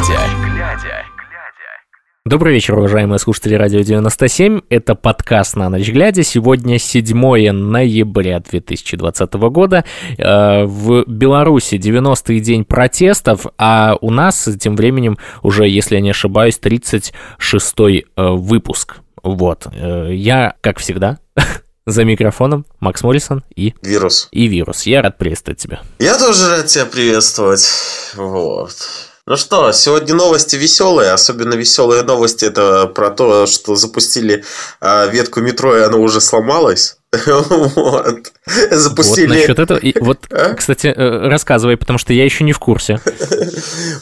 глядя. Добрый вечер, уважаемые слушатели Радио 97. Это подкаст «На ночь глядя». Сегодня 7 ноября 2020 года. Э, в Беларуси 90-й день протестов, а у нас тем временем уже, если я не ошибаюсь, 36-й э, выпуск. Вот. Э, я, как всегда, за микрофоном Макс Моррисон и... Вирус. И Вирус. Я рад приветствовать тебя. Я тоже рад тебя приветствовать. Вот. Ну что, сегодня новости веселые, особенно веселые новости это про то, что запустили а, ветку метро и она уже сломалась. Вот. Запустили... Вот насчет этого. И вот, а? кстати, э, рассказывай, потому что я еще не в курсе.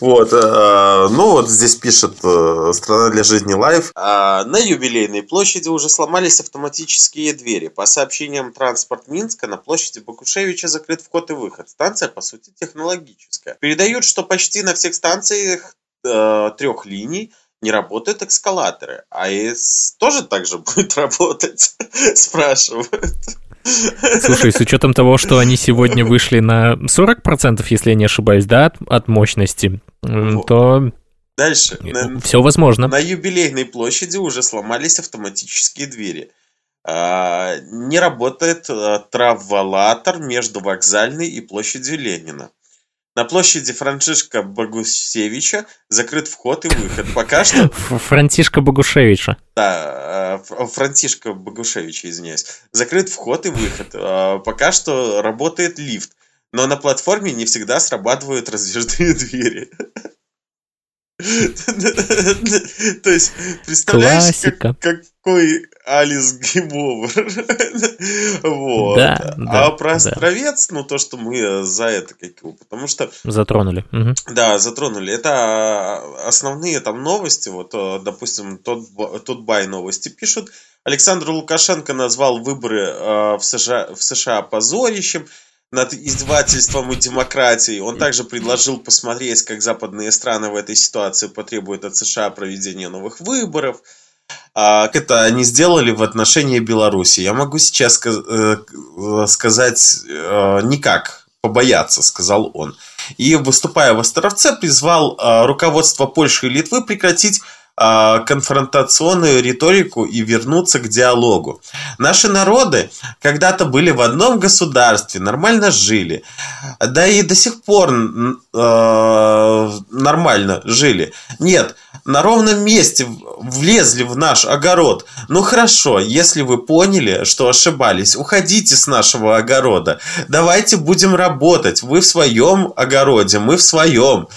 Вот. Э, ну, вот здесь пишет э, «Страна для жизни live». А, на юбилейной площади уже сломались автоматические двери. По сообщениям «Транспорт Минска» на площади Богушевича закрыт вход и выход. Станция, по сути, технологическая. Передают, что почти на всех станциях трех линий не работают эскалаторы. А АЭС тоже так же будет работать? Спрашивают. Слушай, с учетом того, что они сегодня вышли на 40%, если я не ошибаюсь, да, от, от мощности, вот. то Дальше. Все возможно. На юбилейной площади уже сломались автоматические двери. А, не работает а, траволатор между вокзальной и площадью Ленина. На площади Францишка Богусевича закрыт вход и выход. Пока что... Франтишка Богушевича. Да, э, Франтишка Богушевича, извиняюсь. Закрыт вход и выход. Э, пока что работает лифт. Но на платформе не всегда срабатывают раздвижные двери. То есть, представляешь, как, какой алес game over. вот. Да, да, а про островец, да. ну, то, что мы за это, как его, потому что... Затронули. Угу. Да, затронули. Это а, основные там новости, вот, э, допустим, тот, тот бай новости пишут. Александр Лукашенко назвал выборы э, в, США, в США позорищем над издевательством и демократией. Он также предложил посмотреть, как западные страны в этой ситуации потребуют от США проведения новых выборов. А, как это они сделали в отношении Беларуси. Я могу сейчас э, сказать э, никак, побояться, сказал он. И, выступая в Островце, призвал э, руководство Польши и Литвы прекратить конфронтационную риторику и вернуться к диалогу. Наши народы когда-то были в одном государстве, нормально жили, да и до сих пор э, нормально жили. Нет, на ровном месте влезли в наш огород. Ну хорошо, если вы поняли, что ошибались, уходите с нашего огорода. Давайте будем работать. Вы в своем огороде, мы в своем.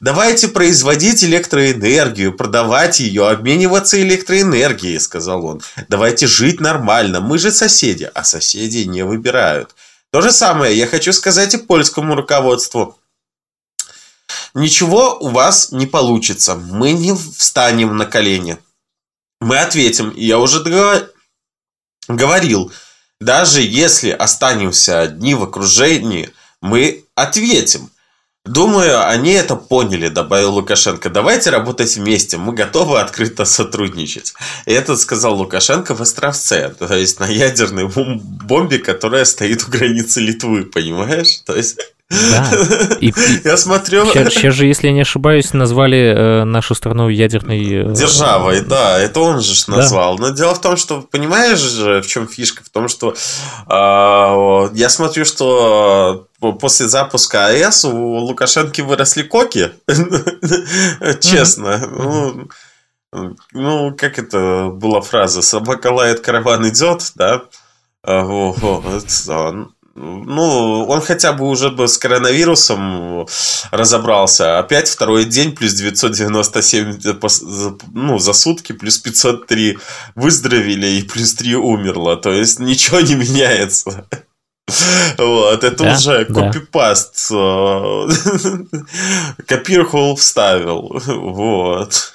Давайте производить электроэнергию, продавать ее, обмениваться электроэнергией, сказал он. Давайте жить нормально. Мы же соседи, а соседи не выбирают. То же самое я хочу сказать и польскому руководству. Ничего у вас не получится. Мы не встанем на колени. Мы ответим. Я уже говорил, даже если останемся одни в окружении, мы ответим. Думаю, они это поняли, добавил Лукашенко. Давайте работать вместе, мы готовы открыто сотрудничать. И это сказал Лукашенко в Островце, то есть на ядерной бомбе, которая стоит у границы Литвы, понимаешь? То есть да. И, я смотрю... Сейчас, же, если я не ошибаюсь, назвали э, нашу страну ядерной... Э, Державой, да, это он же назвал. Да. Но дело в том, что, понимаешь же, в чем фишка? В том, что э, я смотрю, что после запуска АЭС у Лукашенко выросли коки. Честно. Ну, ну, как это была фраза? Собака лает, караван идет, да? Ну, он хотя бы уже бы с коронавирусом разобрался. Опять второй день, плюс 997 ну, за сутки, плюс 503 выздоровели и плюс 3 умерло. То есть ничего не меняется. Вот, это да, уже копипаст. Да. Копирхол вставил. Вот.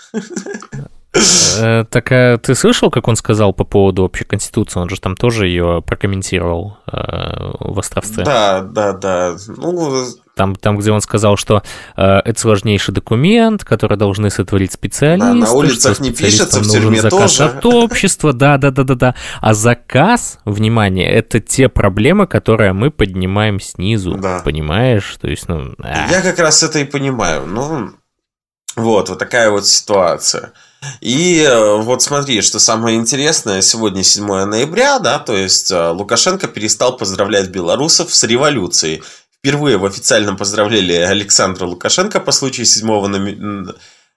Э, так а ты слышал, как он сказал по поводу общей конституции? Он же там тоже ее прокомментировал э, в Островце. Да, да, да. Ну, там, там, где он сказал, что э, это сложнейший документ, который должны сотворить специалисты. Да, на улицах не пишется, в тюрьме заказ тоже. от общества, да, да, да, да, да. А заказ, внимание, это те проблемы, которые мы поднимаем снизу, да. понимаешь? То есть, ну... А. Я как раз это и понимаю. Ну, Вот, вот такая вот ситуация. И э, вот смотри, что самое интересное, сегодня 7 ноября, да, то есть э, Лукашенко перестал поздравлять белорусов с революцией. Впервые в официальном поздравлении Александра Лукашенко по случаю 7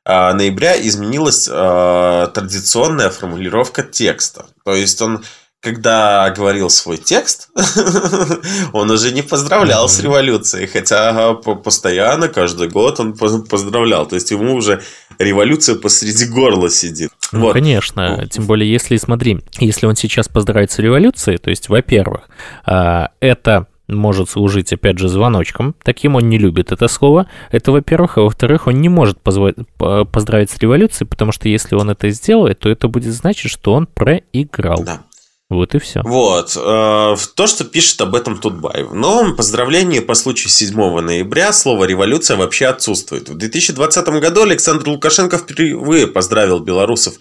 а, ноября изменилась э, традиционная формулировка текста. То есть он когда говорил свой текст, он уже не поздравлял с революцией, хотя постоянно, каждый год он поздравлял. То есть ему уже революция посреди горла сидит. Ну, вот. конечно. Тем более, если, смотри, если он сейчас поздравит с революцией, то есть, во-первых, а, это может служить, опять же, звоночком. Таким он не любит это слово. Это, во-первых. А во-вторых, он не может поздравить с революцией, потому что если он это сделает, то это будет значить, что он проиграл. Да. Вот и все. Вот. Э, то, что пишет об этом Тутбаев. В новом поздравлении по случаю 7 ноября слово «революция» вообще отсутствует. В 2020 году Александр Лукашенко впервые поздравил белорусов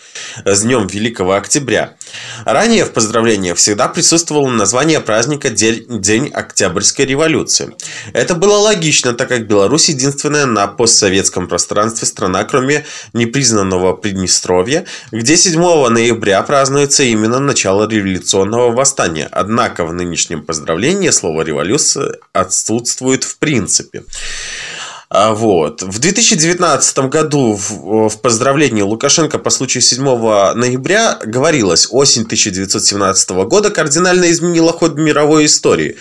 с Днем Великого Октября. Ранее в поздравлениях всегда присутствовало название праздника День Октябрьской революции. Это было логично, так как Беларусь единственная на постсоветском пространстве страна, кроме непризнанного Приднестровья, где 7 ноября празднуется именно начало революции революционного восстания. Однако в нынешнем поздравлении слово «революция» отсутствует в принципе. А, вот. В 2019 году в, поздравлении Лукашенко по случаю 7 ноября говорилось, осень 1917 года кардинально изменила ход мировой истории.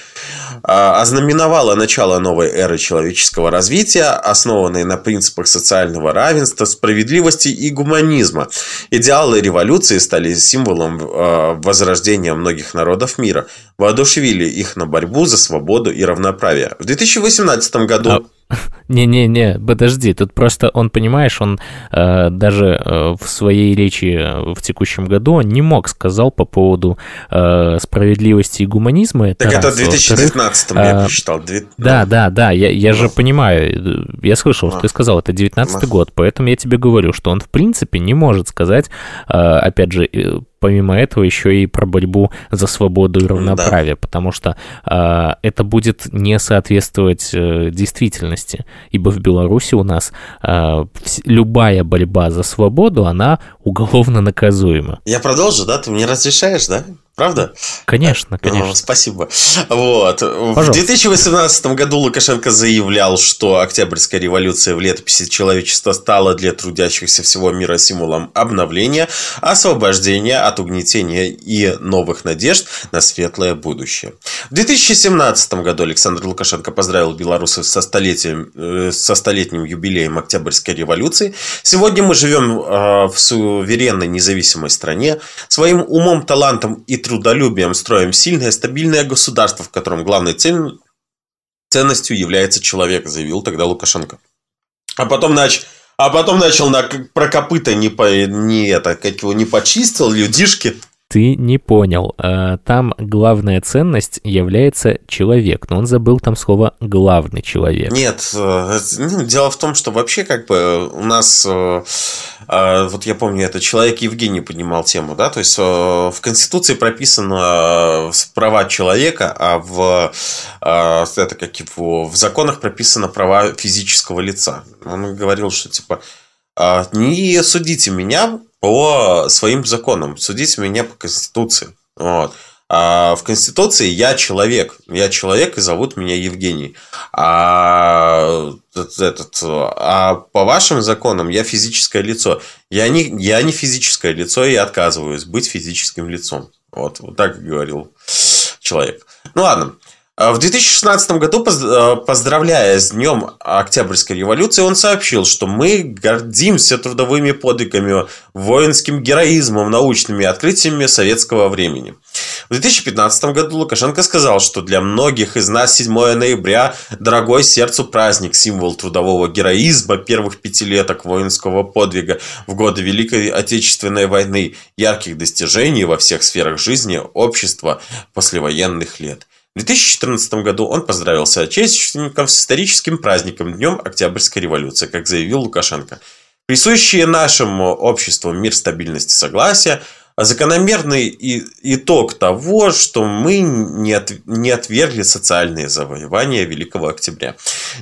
А, ознаменовала начало новой эры человеческого развития, основанной на принципах социального равенства, справедливости и гуманизма. Идеалы революции стали символом а, возрождения многих народов мира, воодушевили их на борьбу за свободу и равноправие. В 2018 году... Не-не-не, подожди, тут просто он, понимаешь, он э, даже э, в своей речи в текущем году он не мог сказал по поводу э, справедливости и гуманизма. Так это в 2019 я э, прочитал. Да, да, да, я, я же понимаю, я слышал, что ты сказал, это 19 год, поэтому я тебе говорю, что он в принципе не может сказать, э, опять же, э, помимо этого еще и про борьбу за свободу и равноправие, да. потому что э, это будет не соответствовать э, действительности, ибо в Беларуси у нас э, любая борьба за свободу, она уголовно наказуема. Я продолжу, да? Ты мне разрешаешь, да? Правда? Конечно, конечно. О, спасибо. Вот. Пожалуйста. В 2018 году Лукашенко заявлял, что Октябрьская революция в летописи человечества стала для трудящихся всего мира символом обновления, освобождения от угнетения и новых надежд на светлое будущее. В 2017 году Александр Лукашенко поздравил белорусов со, столетием, э, со столетним юбилеем Октябрьской революции. Сегодня мы живем э, в суверенной независимой стране. Своим умом, талантом и трудолюбием строим сильное, стабильное государство, в котором главной цель... ценностью является человек, заявил тогда Лукашенко. А потом начал а потом начал на, про копыта не, по, не, это, как его, не почистил людишки ты не понял. Э, там главная ценность является человек, но он забыл там слово «главный человек». Нет, э, ну, дело в том, что вообще как бы у нас, э, вот я помню, это человек Евгений поднимал тему, да, то есть в Конституции прописано права человека, а в, это как его, в законах прописано права физического лица. Он говорил, что типа не судите меня по своим законам. Судите меня по Конституции. Вот. А в Конституции я человек. Я человек, и зовут меня Евгений. А, этот, а по вашим законам я физическое лицо. Я не, я не физическое лицо и отказываюсь быть физическим лицом. Вот, вот так говорил человек. Ну ладно. А в 2016 году, э, поздравляя с Днем Октябрьской революции, он сообщил, что мы гордимся трудовыми подвигами, воинским героизмом, научными открытиями советского времени. В 2015 году Лукашенко сказал, что для многих из нас 7 ноября – дорогой сердцу праздник, символ трудового героизма первых пятилеток воинского подвига в годы Великой Отечественной войны, ярких достижений во всех сферах жизни общества послевоенных лет – в 2014 году он поздравил соотечественников с историческим праздником Днем Октябрьской революции, как заявил Лукашенко. Присущие нашему обществу мир, стабильность и согласие – закономерный итог того, что мы не, от, не отвергли социальные завоевания Великого Октября,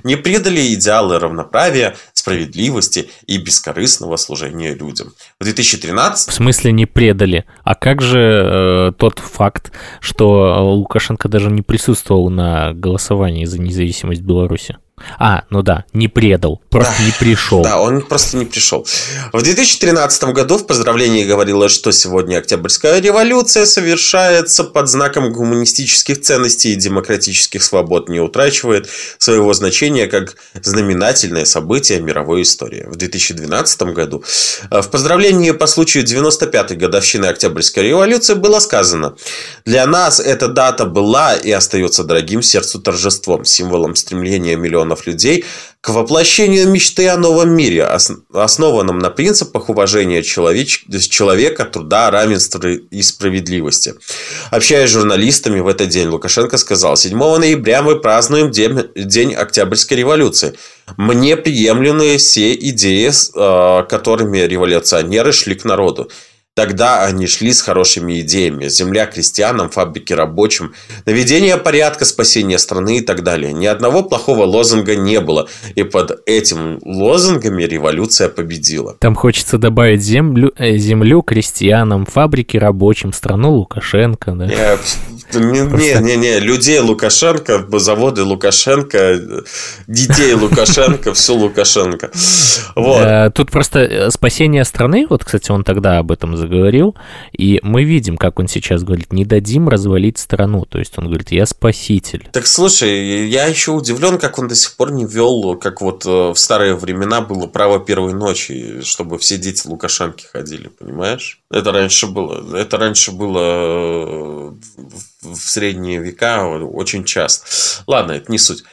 не предали идеалы равноправия, справедливости и бескорыстного служения людям. В 2013... В смысле не предали? А как же э, тот факт, что Лукашенко даже не присутствовал на голосовании за независимость Беларуси? А, ну да, не предал, просто да, не пришел. Да, он просто не пришел. В 2013 году в поздравлении говорилось, что сегодня Октябрьская революция совершается под знаком гуманистических ценностей и демократических свобод, не утрачивает своего значения как знаменательное событие мировой истории. В 2012 году э, в поздравлении по случаю 95-й годовщины Октябрьской революции было сказано «Для нас эта дата была и остается дорогим сердцу торжеством, символом стремления миллионов миллионов людей к воплощению мечты о новом мире, основанном на принципах уважения человеч... человека, труда, равенства и справедливости. Общаясь с журналистами в этот день, Лукашенко сказал, 7 ноября мы празднуем день, день Октябрьской революции. Мне приемлемы все идеи, э, которыми революционеры шли к народу. Тогда они шли с хорошими идеями. Земля крестьянам, фабрики рабочим, наведение порядка, спасение страны и так далее. Ни одного плохого лозунга не было. И под этим лозунгами революция победила. Там хочется добавить землю, э, землю крестьянам, фабрики рабочим, страну Лукашенко. Да? Не, не, не, людей Лукашенко, заводы Лукашенко, детей Лукашенко, все Лукашенко. Вот. Э, тут просто э, спасение страны, вот, кстати, он тогда об этом заговорил, и мы видим, как он сейчас говорит, не дадим развалить страну, то есть он говорит, я спаситель. Так слушай, я еще удивлен, как он до сих пор не вел, как вот э, в старые времена было право первой ночи, чтобы все дети Лукашенки ходили, понимаешь? Это раньше было, это раньше было э, в средние века очень часто. Ладно, это не суть.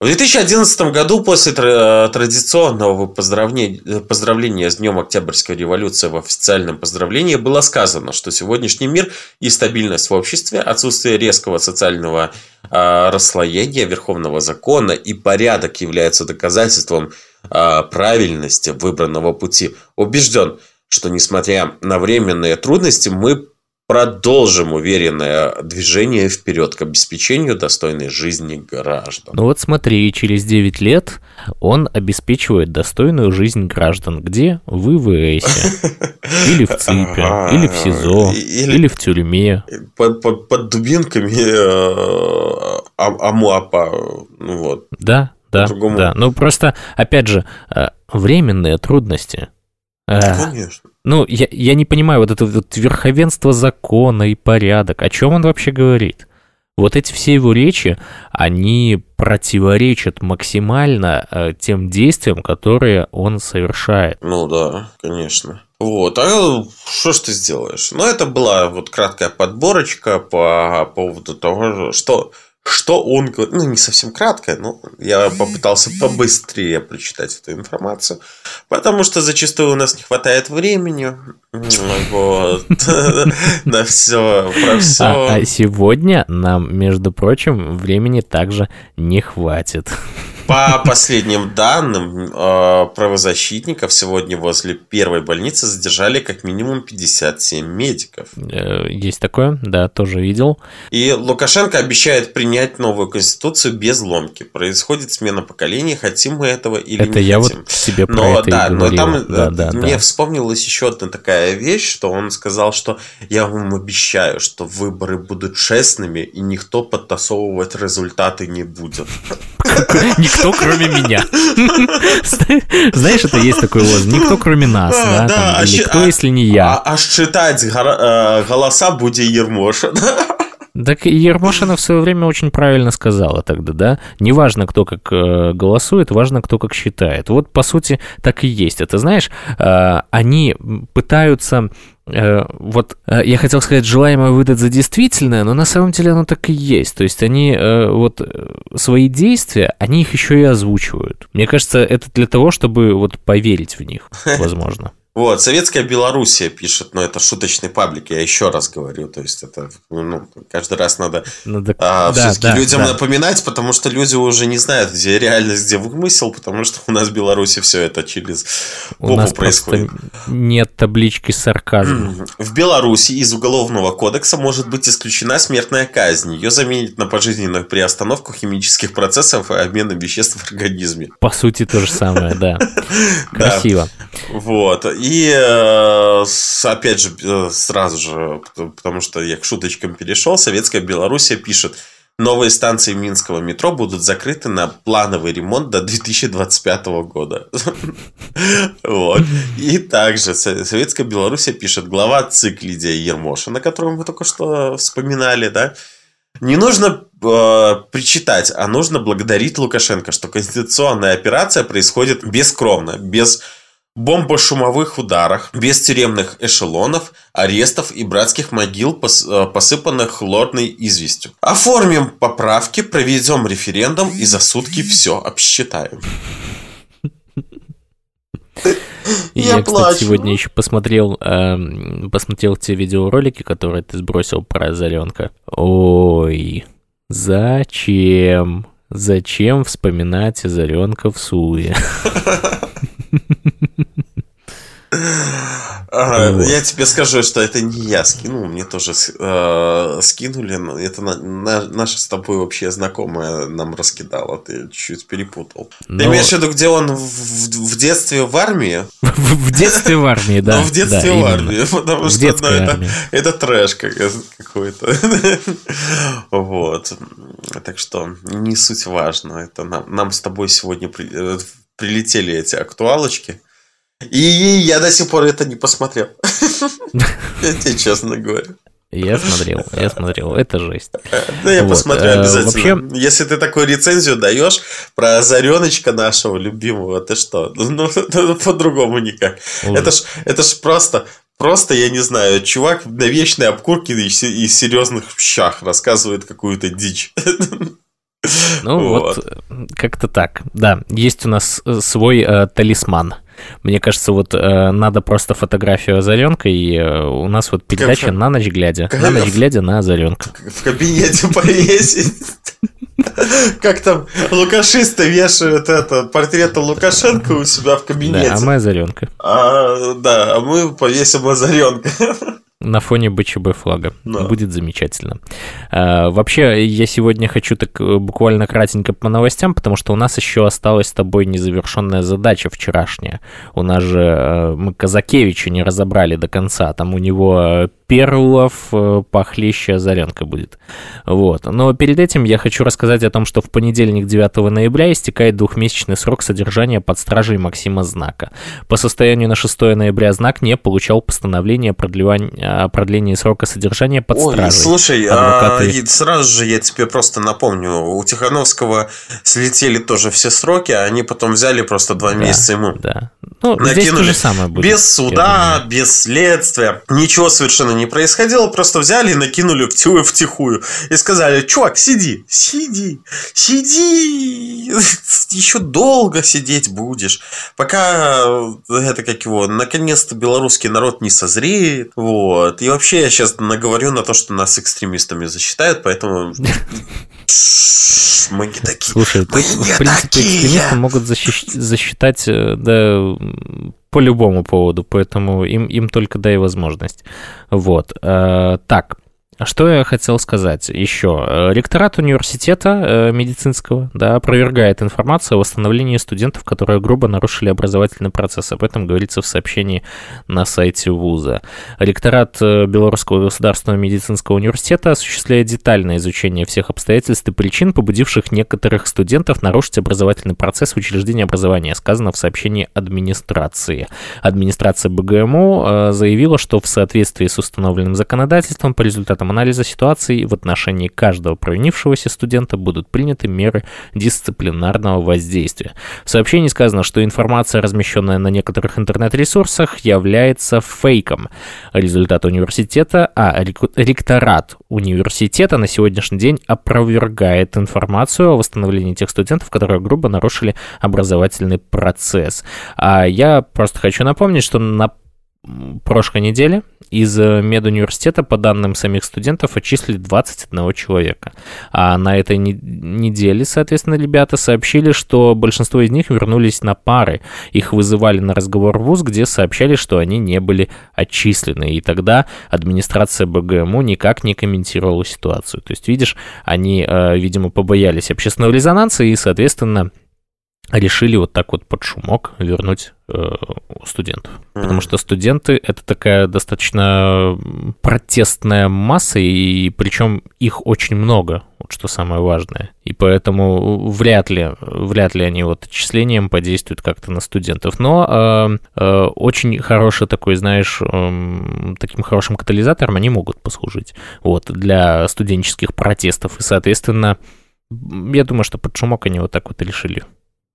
В 2011 году после традиционного поздравления, поздравления с Днем Октябрьской революции в официальном поздравлении было сказано, что сегодняшний мир и стабильность в обществе, отсутствие резкого социального э, расслоения верховного закона и порядок являются доказательством э, правильности выбранного пути. Убежден, что несмотря на временные трудности, мы продолжим уверенное движение вперед к обеспечению достойной жизни граждан. Ну вот смотри, через 9 лет он обеспечивает достойную жизнь граждан. Где? В ИВСе. Или в ЦИПе, или в СИЗО, или, в тюрьме. Под, под, под дубинками э, АМУАПа. Ну вот. Да, да, да. Ну просто, опять же, э, временные трудности. Э, Конечно. Ну, я, я не понимаю, вот это вот верховенство закона и порядок, о чем он вообще говорит? Вот эти все его речи, они противоречат максимально э, тем действиям, которые он совершает. Ну да, конечно. Вот, а что ж ты сделаешь? Ну, это была вот краткая подборочка по поводу того, что что он говорит, ну, не совсем кратко, но я попытался побыстрее прочитать эту информацию, потому что зачастую у нас не хватает времени, вот, на все, про все. А, а сегодня нам, между прочим, времени также не хватит. По последним данным э, правозащитников, сегодня возле первой больницы задержали как минимум 57 медиков. Э, есть такое, да, тоже видел. И Лукашенко обещает принять новую конституцию без ломки. Происходит смена поколений, хотим мы этого или это не я хотим. вот тебе про но, это да, но там да, да, мне да. вспомнилась еще одна такая вещь, что он сказал, что я вам обещаю, что выборы будут честными и никто подтасовывать результаты не будет. Никто, кроме меня. Знаешь, это есть такой лозунг. Никто, кроме нас, да? а никто, а, если не я. А, а считать э, голоса будет Ермоша. Так Ермошина в свое время очень правильно сказала тогда, да? Неважно, кто как э, голосует, важно, кто как считает. Вот, по сути, так и есть. Это, знаешь, э, они пытаются Э, вот я хотел сказать, желаемое выдать за действительное, но на самом деле оно так и есть. То есть они вот свои действия, они их еще и озвучивают. Мне кажется, это для того, чтобы вот поверить в них, возможно. Вот, Советская Белоруссия пишет, но это шуточный паблик, я еще раз говорю, то есть это ну, каждый раз надо, надо а, да, все-таки да, людям да. напоминать, потому что люди уже не знают, где реальность, где вымысел, потому что у нас в Беларуси все это через у нас происходит. нет таблички с сарказмом. В Беларуси из Уголовного кодекса может быть исключена смертная казнь. Ее заменят на пожизненную при остановку химических процессов и обмена веществ в организме. По сути, то же самое, да. Красиво. Вот. И, э, опять же, э, сразу же, потому что я к шуточкам перешел, Советская Белоруссия пишет, Новые станции Минского метро будут закрыты на плановый ремонт до 2025 года. Вот. И также Советская Белоруссия пишет глава ЦИК Лидия Ермошина, которого мы только что вспоминали, да, не нужно э, причитать, а нужно благодарить Лукашенко, что конституционная операция происходит бескровно, без бомбошумовых ударах, без тюремных эшелонов, арестов и братских могил, э, посыпанных хлорной известью. Оформим поправки, проведем референдум и за сутки все обсчитаем. Я, кстати, сегодня еще посмотрел, э, посмотрел те видеоролики, которые ты сбросил про Озаренка. Ой, зачем? Зачем вспоминать Озаренка в Суе? Я тебе скажу, что это не я скинул, мне тоже э, скинули, это на, на, наша с тобой вообще знакомая нам раскидала, ты чуть-чуть перепутал. Но... Ты имеешь в виду, где он в, в детстве в армии? В детстве в армии, да. Ну, в детстве в армии, потому что ну, это, трэш какой-то. Вот. Так что не суть важно. Это нам, нам с тобой сегодня э, прилетели эти актуалочки. И я до сих пор это не посмотрел. Я тебе честно говорю. Я смотрел, я смотрел, это жесть. Ну, я вот. посмотрю э, обязательно. Вообще... Если ты такую рецензию даешь про Озареночка нашего любимого, ты что? Ну, ну по-другому никак. Это ж, это ж просто, просто, я не знаю, чувак на вечной обкурке и, и серьезных щах рассказывает какую-то дичь. Ну вот, вот как-то так. Да, есть у нас э, свой э, талисман. Мне кажется, вот э, надо просто фотографию Озаренка, и э, у нас вот передача как, на ночь глядя. Как, на ночь глядя на Озаренка. В кабинете повесить. Как там лукашисты вешают это портрет Лукашенко у себя в кабинете. Да, а мы Озаренка. А, да, а мы повесим Озаренка на фоне БЧБ флага. Да. Будет замечательно. А, вообще, я сегодня хочу так э, буквально кратенько по новостям, потому что у нас еще осталась с тобой незавершенная задача вчерашняя. У нас же э, мы Казакевича не разобрали до конца. Там у него э, Перлов похлеще Озаренко будет. Вот. Но перед этим я хочу рассказать о том, что в понедельник 9 ноября истекает двухмесячный срок содержания под стражей Максима Знака. По состоянию на 6 ноября Знак не получал постановления о продлении срока содержания под Ой, стражей. Слушай, а, сразу же я тебе просто напомню, у Тихановского слетели тоже все сроки, а они потом взяли просто два да, месяца ему. Да. Ну, накинули. здесь то же самое будет. Без суда, без следствия, ничего совершенно не происходило, просто взяли и накинули втихую и сказали, чувак, сиди, сиди, сиди, еще долго сидеть будешь, пока это как его, наконец-то белорусский народ не созреет, вот. И вообще я сейчас наговорю на то, что нас экстремистами засчитают, поэтому мы не такие. Слушай, мы тут, не в принципе, такие. экстремисты могут защищ... засчитать э, да, по любому поводу, поэтому им, им только дай возможность. Вот. Э, так, что я хотел сказать еще? Э, ректорат университета э, медицинского да, опровергает информацию о восстановлении студентов, которые грубо нарушили образовательный процесс. Об этом говорится в сообщении на сайте вуза. Ректорат э, Белорусского государственного медицинского университета осуществляет детальное изучение всех обстоятельств и причин, побудивших некоторых студентов нарушить образовательный процесс в учреждении образования, сказано в сообщении администрации. Администрация БГМУ заявила, что в соответствии с установленным законодательством по результатам результатом анализа ситуации в отношении каждого провинившегося студента будут приняты меры дисциплинарного воздействия. В сообщении сказано, что информация, размещенная на некоторых интернет-ресурсах, является фейком. Результат университета, а ректорат университета на сегодняшний день опровергает информацию о восстановлении тех студентов, которые грубо нарушили образовательный процесс. А я просто хочу напомнить, что на прошлой неделе из э, медуниверситета, по данным самих студентов, отчислили 21 человека. А на этой не- неделе, соответственно, ребята сообщили, что большинство из них вернулись на пары. Их вызывали на разговор в ВУЗ, где сообщали, что они не были отчислены. И тогда администрация БГМУ никак не комментировала ситуацию. То есть, видишь, они, э, видимо, побоялись общественного резонанса и, соответственно, решили вот так вот под шумок вернуть э, студентов. Потому что студенты это такая достаточно протестная масса, и причем их очень много, вот что самое важное. И поэтому вряд ли, вряд ли они вот отчислением подействуют как-то на студентов. Но э, э, очень хороший такой, знаешь, э, таким хорошим катализатором они могут послужить вот, для студенческих протестов. И, соответственно, я думаю, что под шумок они вот так вот решили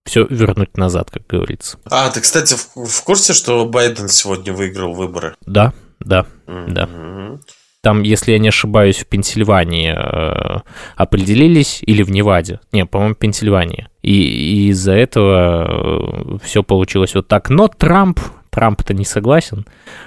все вернуть назад, как говорится. А, ты, кстати, в, в курсе, что Байден сегодня выиграл выборы? Да, да, да. Мгм. Там, если я не ошибаюсь, в Пенсильвании э, определились, или в Неваде. Не, по-моему, в Пенсильвании. И, и из-за этого все получилось вот так. Но Трамп, Трамп-то не согласен.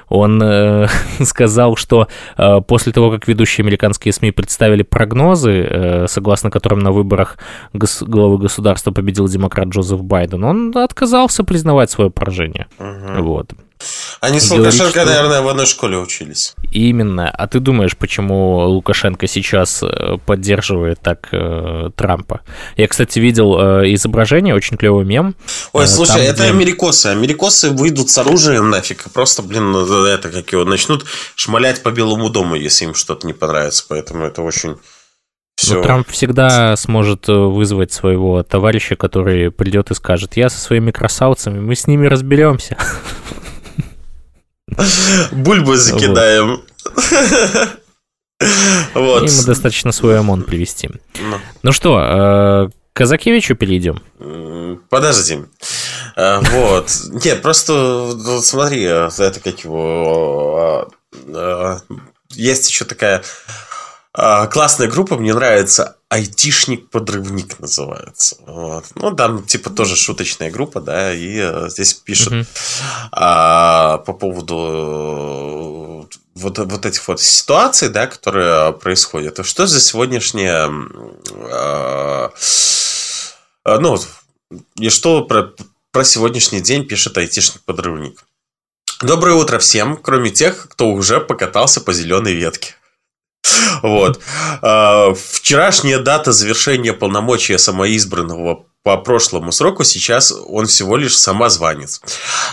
Он э, сказал, что э, после того, как ведущие американские СМИ представили прогнозы, э, согласно которым на выборах гос- главы государства победил демократ Джозеф Байден, он отказался признавать свое поражение. Мгм. Вот. Они с Говорит, Лукашенко, что- наверное, в одной школе учились. Именно. А ты думаешь, почему Лукашенко сейчас э, поддерживает так э, Трампа? Я, кстати, видел э, изображение, очень клевый мем. Ой, Э, слушай, там, это где- америкосы. Америкосы выйдут с оружием нафиг. Просто, блин, ну, это как его начнут шмалять по Белому дому, если им что-то не понравится. Поэтому это очень все. Но Трамп всегда сможет э, вызвать своего товарища, который придет и скажет, я со своими красавцами, мы с ними разберемся. Бульбы закидаем. Вот. Ему достаточно свой ОМОН привести. Ну, Ну что, э, к Казакевичу перейдем. Подожди. А, Вот. Нет, просто смотри, это как его... а, а, Есть еще такая а, классная группа, мне нравится. Айтишник-подрывник называется. Вот. Ну, там типа тоже шуточная группа, да, и а, здесь пишут а, по поводу э, вот, вот этих вот ситуаций, да, которые происходят. А Что за сегодняшняя... м, а, ну, и что про, про сегодняшний день пишет айтишник-подрывник. Доброе утро всем, кроме тех, кто уже покатался по зеленой ветке. Вот. А, Вчерашняя дата завершения полномочия самоизбранного по прошлому сроку, сейчас он всего лишь самозванец.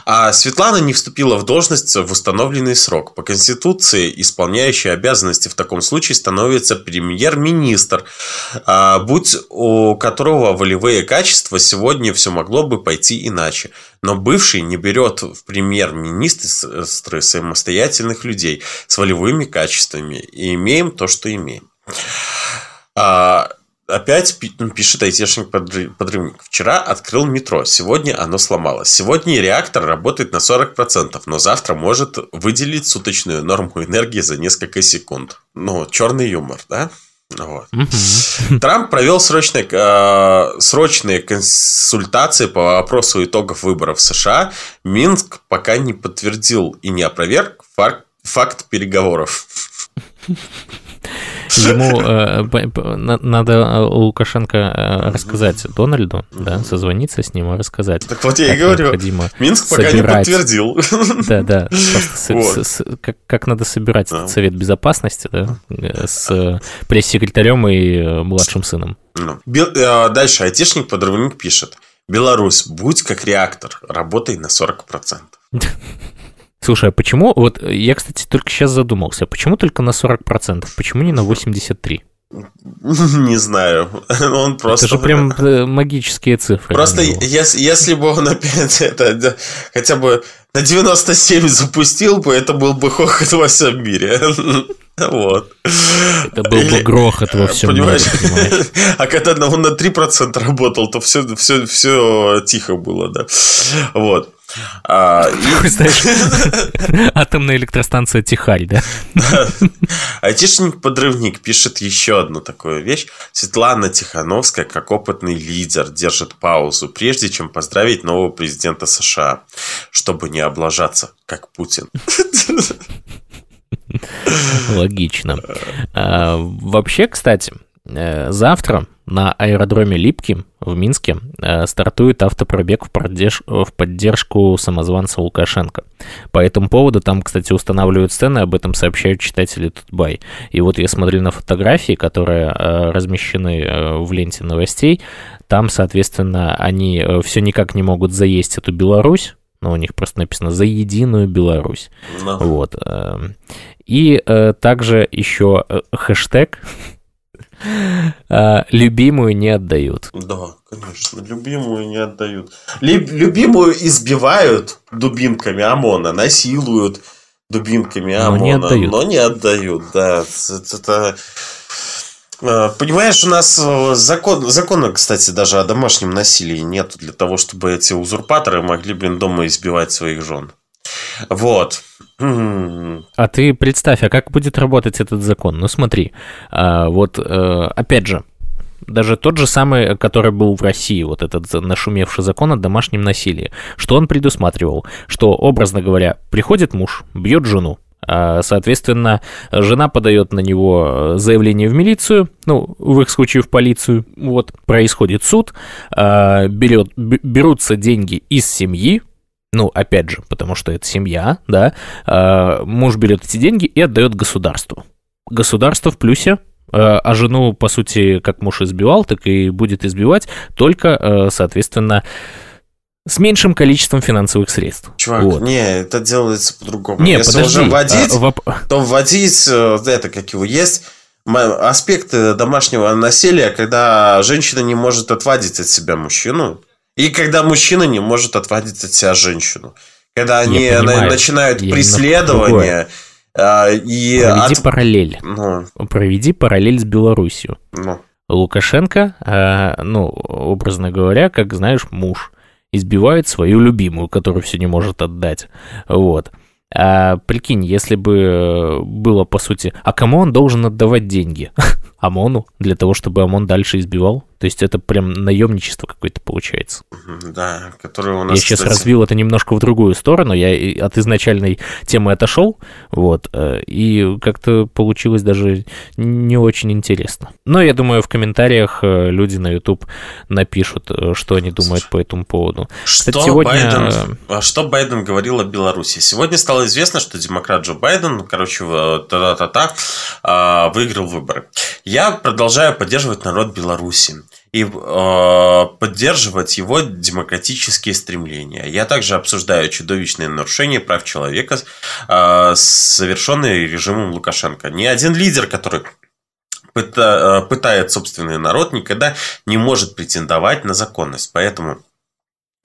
А Светлана не вступила в должность в установленный срок. По Конституции исполняющий обязанности в таком случае становится премьер-министр, а, будь у которого волевые качества, сегодня все могло бы пойти иначе. Но бывший не берет в премьер-министры самостоятельных людей с волевыми качествами. И имеем то, что имеем. Опять пи- пишет айтишник-подрывник. Вчера открыл метро, сегодня оно сломалось. Сегодня реактор работает на 40%, но завтра может выделить суточную норму энергии за несколько секунд. Ну, черный юмор, да? Вот. Трамп провел срочные, э, срочные консультации по вопросу итогов выборов в США. Минск пока не подтвердил и не опроверг факт, факт переговоров. Ему э, надо э, Лукашенко э, рассказать Дональду, да, созвониться с ним и рассказать. Так вот я и говорю, Минск пока не подтвердил. Да, да. как, надо собирать этот Совет Безопасности, да, с пресс-секретарем и младшим сыном. Ну. Дальше айтишник-подрывник пишет. Беларусь, будь как реактор, работай на 40%. Слушай, а почему, вот э, я, кстати, только сейчас задумался, почему только на 40%, почему не на 83%? Не знаю. Он просто... Это же прям э, магические цифры. Просто если, если бы он опять это хотя бы на 97 запустил бы, это был бы хохот во всем мире. Вот. Это был бы грохот во всем мире, Понимаешь? понимаешь? А когда он на 3% работал, то все, все, все тихо было, да. Вот. А, атомная электростанция Тихарь, да? Айтишник-подрывник пишет еще одну такую вещь. Светлана Тихановская, как опытный лидер, держит паузу, прежде чем поздравить нового президента США, чтобы не облажаться, как Путин. Логично. А, вообще, кстати, завтра на аэродроме Липки в Минске э, стартует автопробег в, поддерж... в поддержку самозванца Лукашенко. По этому поводу там, кстати, устанавливают сцены, об этом сообщают читатели Тутбай. И вот я смотрю на фотографии, которые э, размещены э, в ленте новостей. Там, соответственно, они э, все никак не могут заесть эту Беларусь, но у них просто написано «За единую Беларусь». No. Вот. Эм. И э, также еще э, хэштег любимую не отдают. Да, конечно, любимую не отдают. Любимую избивают дубинками ОМОНа, насилуют дубинками ОМОНа, но не отдают. Но не отдают, да. Это, а, Понимаешь, у нас э, закон, закона, кстати, даже о домашнем насилии нет для того, чтобы эти узурпаторы могли, блин, дома избивать своих жен. Вот. А ты представь, а как будет работать этот закон? Ну смотри, а, вот э, опять же, даже тот же самый, который был в России, вот этот нашумевший закон о домашнем насилии, что он предусматривал? Что, образно говоря, приходит муж, бьет жену, а, Соответственно, жена подает на него заявление в милицию, ну, в их случае в полицию. Вот, происходит суд, а, берет, берутся деньги из семьи, ну, опять же, потому что это семья, да, э, муж берет эти деньги и отдает государству. Государство в плюсе, э, а жену, по сути, как муж избивал, так и будет избивать, только, э, соответственно, с меньшим количеством финансовых средств. Чувак, вот. не, это делается по-другому. Не, Если подожди, уже вводить, а, воп... то вводить, э, это как его есть, аспекты домашнего насилия, когда женщина не может отводить от себя мужчину, и когда мужчина не может отводить от себя женщину. Когда они начинают Я преследование. А, и Проведи от... параллель. Ну. Проведи параллель с Белоруссией. Ну. Лукашенко, а, ну, образно говоря, как знаешь, муж избивает свою любимую, которую все не может отдать. Вот. А прикинь, если бы было, по сути, а кому он должен отдавать деньги? ОМОНу, для того, чтобы ОМОН дальше избивал? То есть это прям наемничество какое-то получается. Да, которое у нас... Я сейчас кстати... развил это немножко в другую сторону, я от изначальной темы отошел, вот, э, и как-то получилось даже не очень интересно. Но я думаю, в комментариях э, люди на YouTube напишут, э, что они думают Слушай, по этому поводу. Что, Кстати, сегодня... Байден, что Байден говорил о Беларуси? Сегодня стало известно, что демократ Джо Байден, короче, та-та-та-та, а, выиграл выборы. Я продолжаю поддерживать народ Беларуси и э, поддерживать его демократические стремления. Я также обсуждаю чудовищные нарушения прав человека, э, совершенные режимом Лукашенко. Ни один лидер, который пыта, э, пытает собственный народ, никогда не может претендовать на законность. Поэтому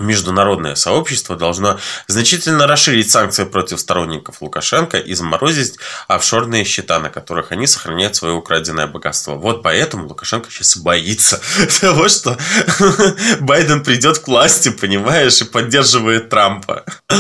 Международное сообщество должно значительно расширить санкции против сторонников Лукашенко и заморозить офшорные счета, на которых они сохраняют свое украденное богатство. Вот поэтому Лукашенко сейчас боится того, что Байден придет к власти, понимаешь, и поддерживает Трампа. А,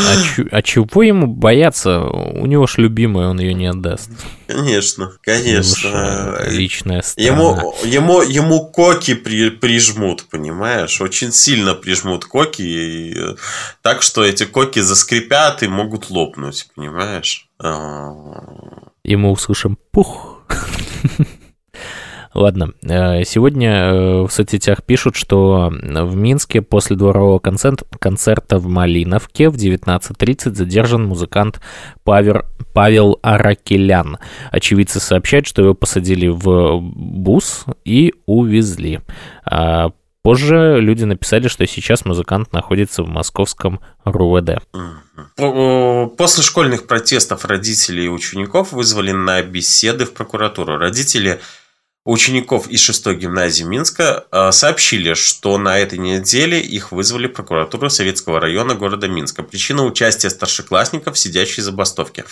а чего ему бояться? У него ж любимая, он ее не отдаст. Конечно, конечно. Личная страна. Ему, ему, ему коки при, прижмут, понимаешь? Очень сильно прижмут коки. И, так что эти коки заскрипят и могут лопнуть, понимаешь? И мы услышим пух. Ладно, э, сегодня э, в соцсетях пишут, что в Минске после дворового концерта, в Малиновке в 19.30 задержан музыкант Павел, Павел Аракелян. Очевидцы сообщают, что его посадили в бус и увезли. А позже люди написали, что сейчас музыкант находится в московском РУВД. После школьных протестов родителей и учеников вызвали на беседы в прокуратуру. Родители учеников из 6 гимназии Минска э, сообщили, что на этой неделе их вызвали в прокуратуру Советского района города Минска. Причина участия старшеклассников в сидящей забастовке.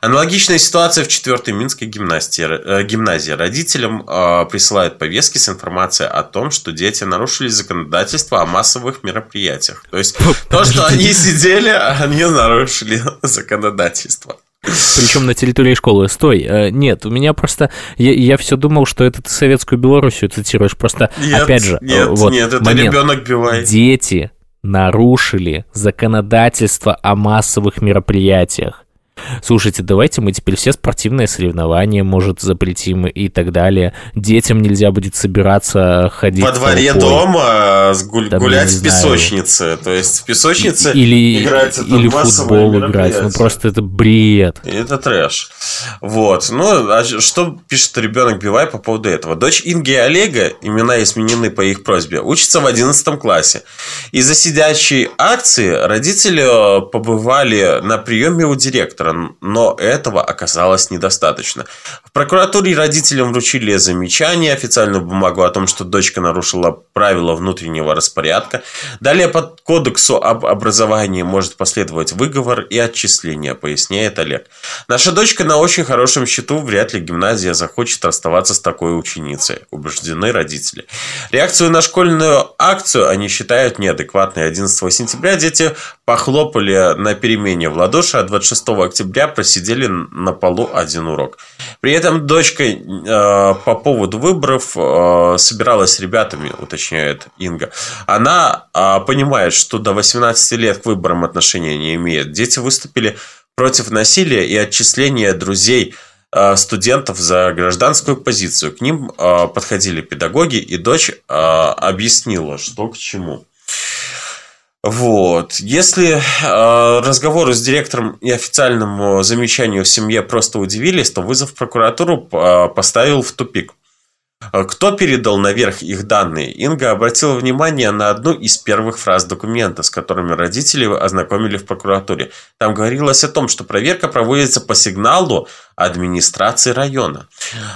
Аналогичная ситуация в 4 Минской гимназии. Э, гимназии. Родителям э, присылают повестки с информацией о том, что дети нарушили законодательство о массовых мероприятиях. То есть то, что они сидели, они нарушили законодательство. Причем на территории школы. Стой, э, нет, у меня просто... Я, я все думал, что это ты советскую Белоруссию цитируешь. Просто, нет, опять же, нет, вот нет, это момент. ребенок Билай. Дети нарушили законодательство о массовых мероприятиях. Слушайте, давайте мы теперь все спортивные соревнования, может, запретим и так далее. Детям нельзя будет собираться ходить. Во дворе толпой. дома гуль- там, гулять в песочнице. То есть в песочнице или, играть или футбол играть. Ну просто это бред. Это трэш. Вот. Ну, а что пишет ребенок Бивай по поводу этого? Дочь Инги и Олега, имена изменены по их просьбе, учится в 11 классе. Из-за сидячей акции родители побывали на приеме у директора но этого оказалось недостаточно. В прокуратуре родителям вручили замечание, официальную бумагу о том, что дочка нарушила правила внутреннего распорядка. Далее под кодексу об образовании может последовать выговор и отчисление, поясняет Олег. Наша дочка на очень хорошем счету, вряд ли гимназия захочет расставаться с такой ученицей, убеждены родители. Реакцию на школьную акцию они считают неадекватной. 11 сентября дети похлопали на перемене в ладоши, а 26 октября просидели на полу один урок. При этом дочка э, по поводу выборов э, собиралась с ребятами, уточняет Инга. Она э, понимает, что до 18 лет к выборам отношения не имеет. Дети выступили против насилия и отчисления друзей э, студентов за гражданскую позицию. К ним э, подходили педагоги, и дочь э, объяснила, что к чему. Вот. Если э, разговоры с директором и официальному замечанию в семье просто удивились, то вызов прокуратуру э, поставил в тупик. Э, кто передал наверх их данные? Инга обратила внимание на одну из первых фраз документа, с которыми родители ознакомили в прокуратуре. Там говорилось о том, что проверка проводится по сигналу администрации района.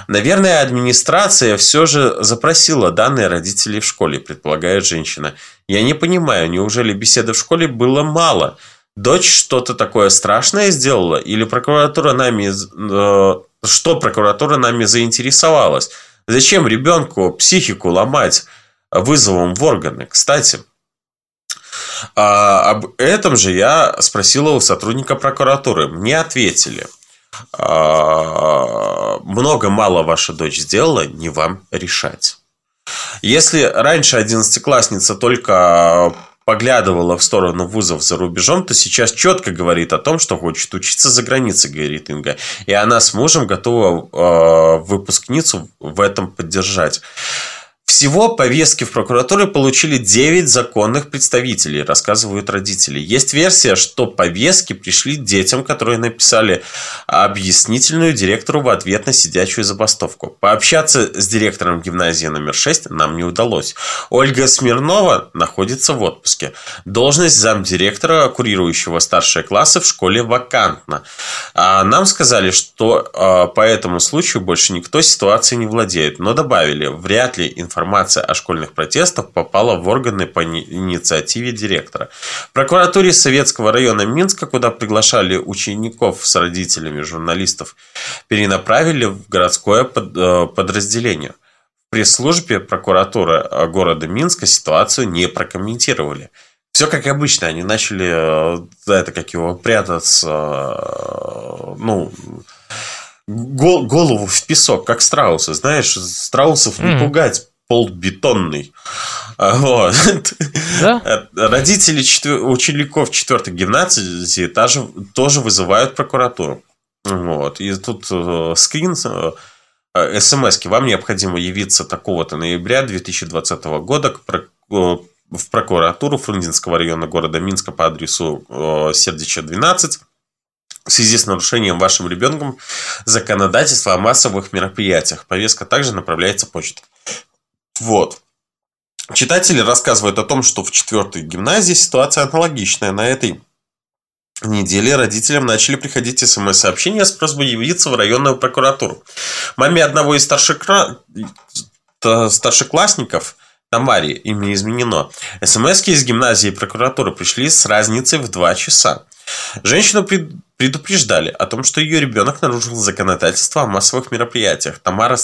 Наверное, администрация все же запросила данные родителей в школе, предполагает женщина. Я не понимаю, неужели беседы в школе было мало? Дочь что-то такое страшное сделала? Или прокуратура нами... Э, что прокуратура нами заинтересовалась? Зачем ребенку психику ломать вызовом в органы? Кстати, а, об этом же я спросила у сотрудника прокуратуры. Мне ответили. А, много-мало ваша дочь сделала, не вам решать. Если раньше одиннадцатиклассница только поглядывала в сторону вузов за рубежом, то сейчас четко говорит о том, что хочет учиться за границей, говорит Инга. И она с мужем готова э, выпускницу в этом поддержать. Всего повестки в прокуратуре получили 9 законных представителей, рассказывают родители. Есть версия, что повестки пришли детям, которые написали объяснительную директору в ответ на сидячую забастовку. Пообщаться с директором гимназии номер 6 нам не удалось. Ольга Смирнова находится в отпуске. Должность замдиректора, курирующего старшие классы в школе вакантна. А нам сказали, что а, по этому случаю больше никто ситуацией не владеет, но добавили, вряд ли информация информация о школьных протестах попала в органы по инициативе директора. В прокуратуре Советского района Минска, куда приглашали учеников с родителями журналистов, перенаправили в городское э, подразделение. В пресс-службе прокуратуры э, города Минска ситуацию не прокомментировали. Все как обычно, они начали э, за это, как его, прятаться, ну, голову в песок, как страусы. Знаешь, страусов не пугать пол бетонный. А, вот. Да? Родители четвер... учеников четвертой гимназии тоже, тоже вызывают прокуратуру. Вот. И тут э, скрин э, э смс -ки. Вам необходимо явиться такого-то ноября 2020 года к про... Э, в прокуратуру Фрунзенского района города Минска по адресу э, Сердича 12 в связи с нарушением вашим ребенком законодательства о массовых мероприятиях. Повестка также направляется почтой. Вот. Читатели рассказывают о том, что в четвертой гимназии ситуация аналогичная. На этой недели родителям начали приходить смс-сообщения с просьбой явиться в районную прокуратуру. Маме одного из старшекра... старшеклассников Тамаре имя изменено. смс из гимназии и прокуратуры пришли с разницей в два часа. Женщину предупреждали о том, что ее ребенок нарушил законодательство о массовых мероприятиях. Тамара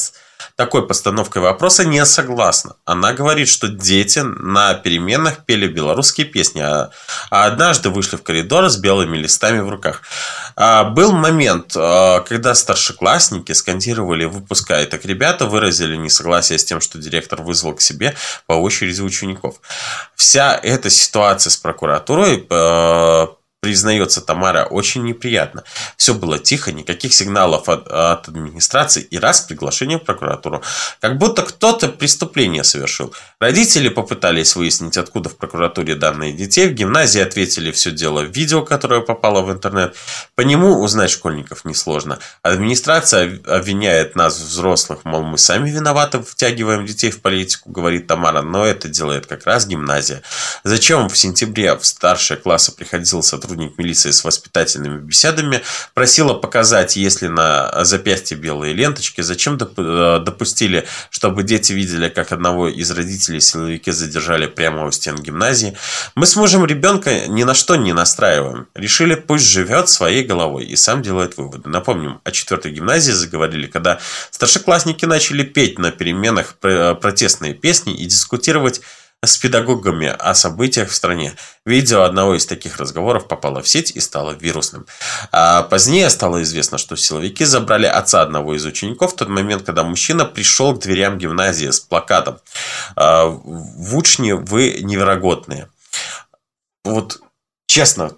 такой постановкой вопроса не согласна. Она говорит, что дети на переменах пели белорусские песни, а, а однажды вышли в коридор с белыми листами в руках. А, был момент, а, когда старшеклассники скандировали «выпускай». Так ребята выразили несогласие с тем, что директор вызвал к себе по очереди учеников. Вся эта ситуация с прокуратурой признается Тамара, очень неприятно. Все было тихо, никаких сигналов от, от администрации и раз приглашение в прокуратуру. Как будто кто-то преступление совершил. Родители попытались выяснить, откуда в прокуратуре данные детей. В гимназии ответили все дело в видео, которое попало в интернет. По нему узнать школьников несложно. Администрация обвиняет нас, взрослых, мол, мы сами виноваты, втягиваем детей в политику, говорит Тамара, но это делает как раз гимназия. Зачем в сентябре в старшие классы приходил сотрудник сотрудник милиции с воспитательными беседами, просила показать, если на запястье белые ленточки, зачем э, допустили, чтобы дети видели, как одного из родителей силовики задержали прямо у стен гимназии. Мы с мужем ребенка ни на что не настраиваем. Решили, пусть живет своей головой и сам делает выводы. Напомним, о четвертой гимназии заговорили, когда старшеклассники начали петь на переменах протестные песни и дискутировать с педагогами о событиях в стране. Видео одного из таких разговоров попало в сеть и стало вирусным. А позднее стало известно, что силовики забрали отца одного из учеников в тот момент, когда мужчина пришел к дверям гимназии с плакатом «А, «В учне вы неверогодные». Вот честно,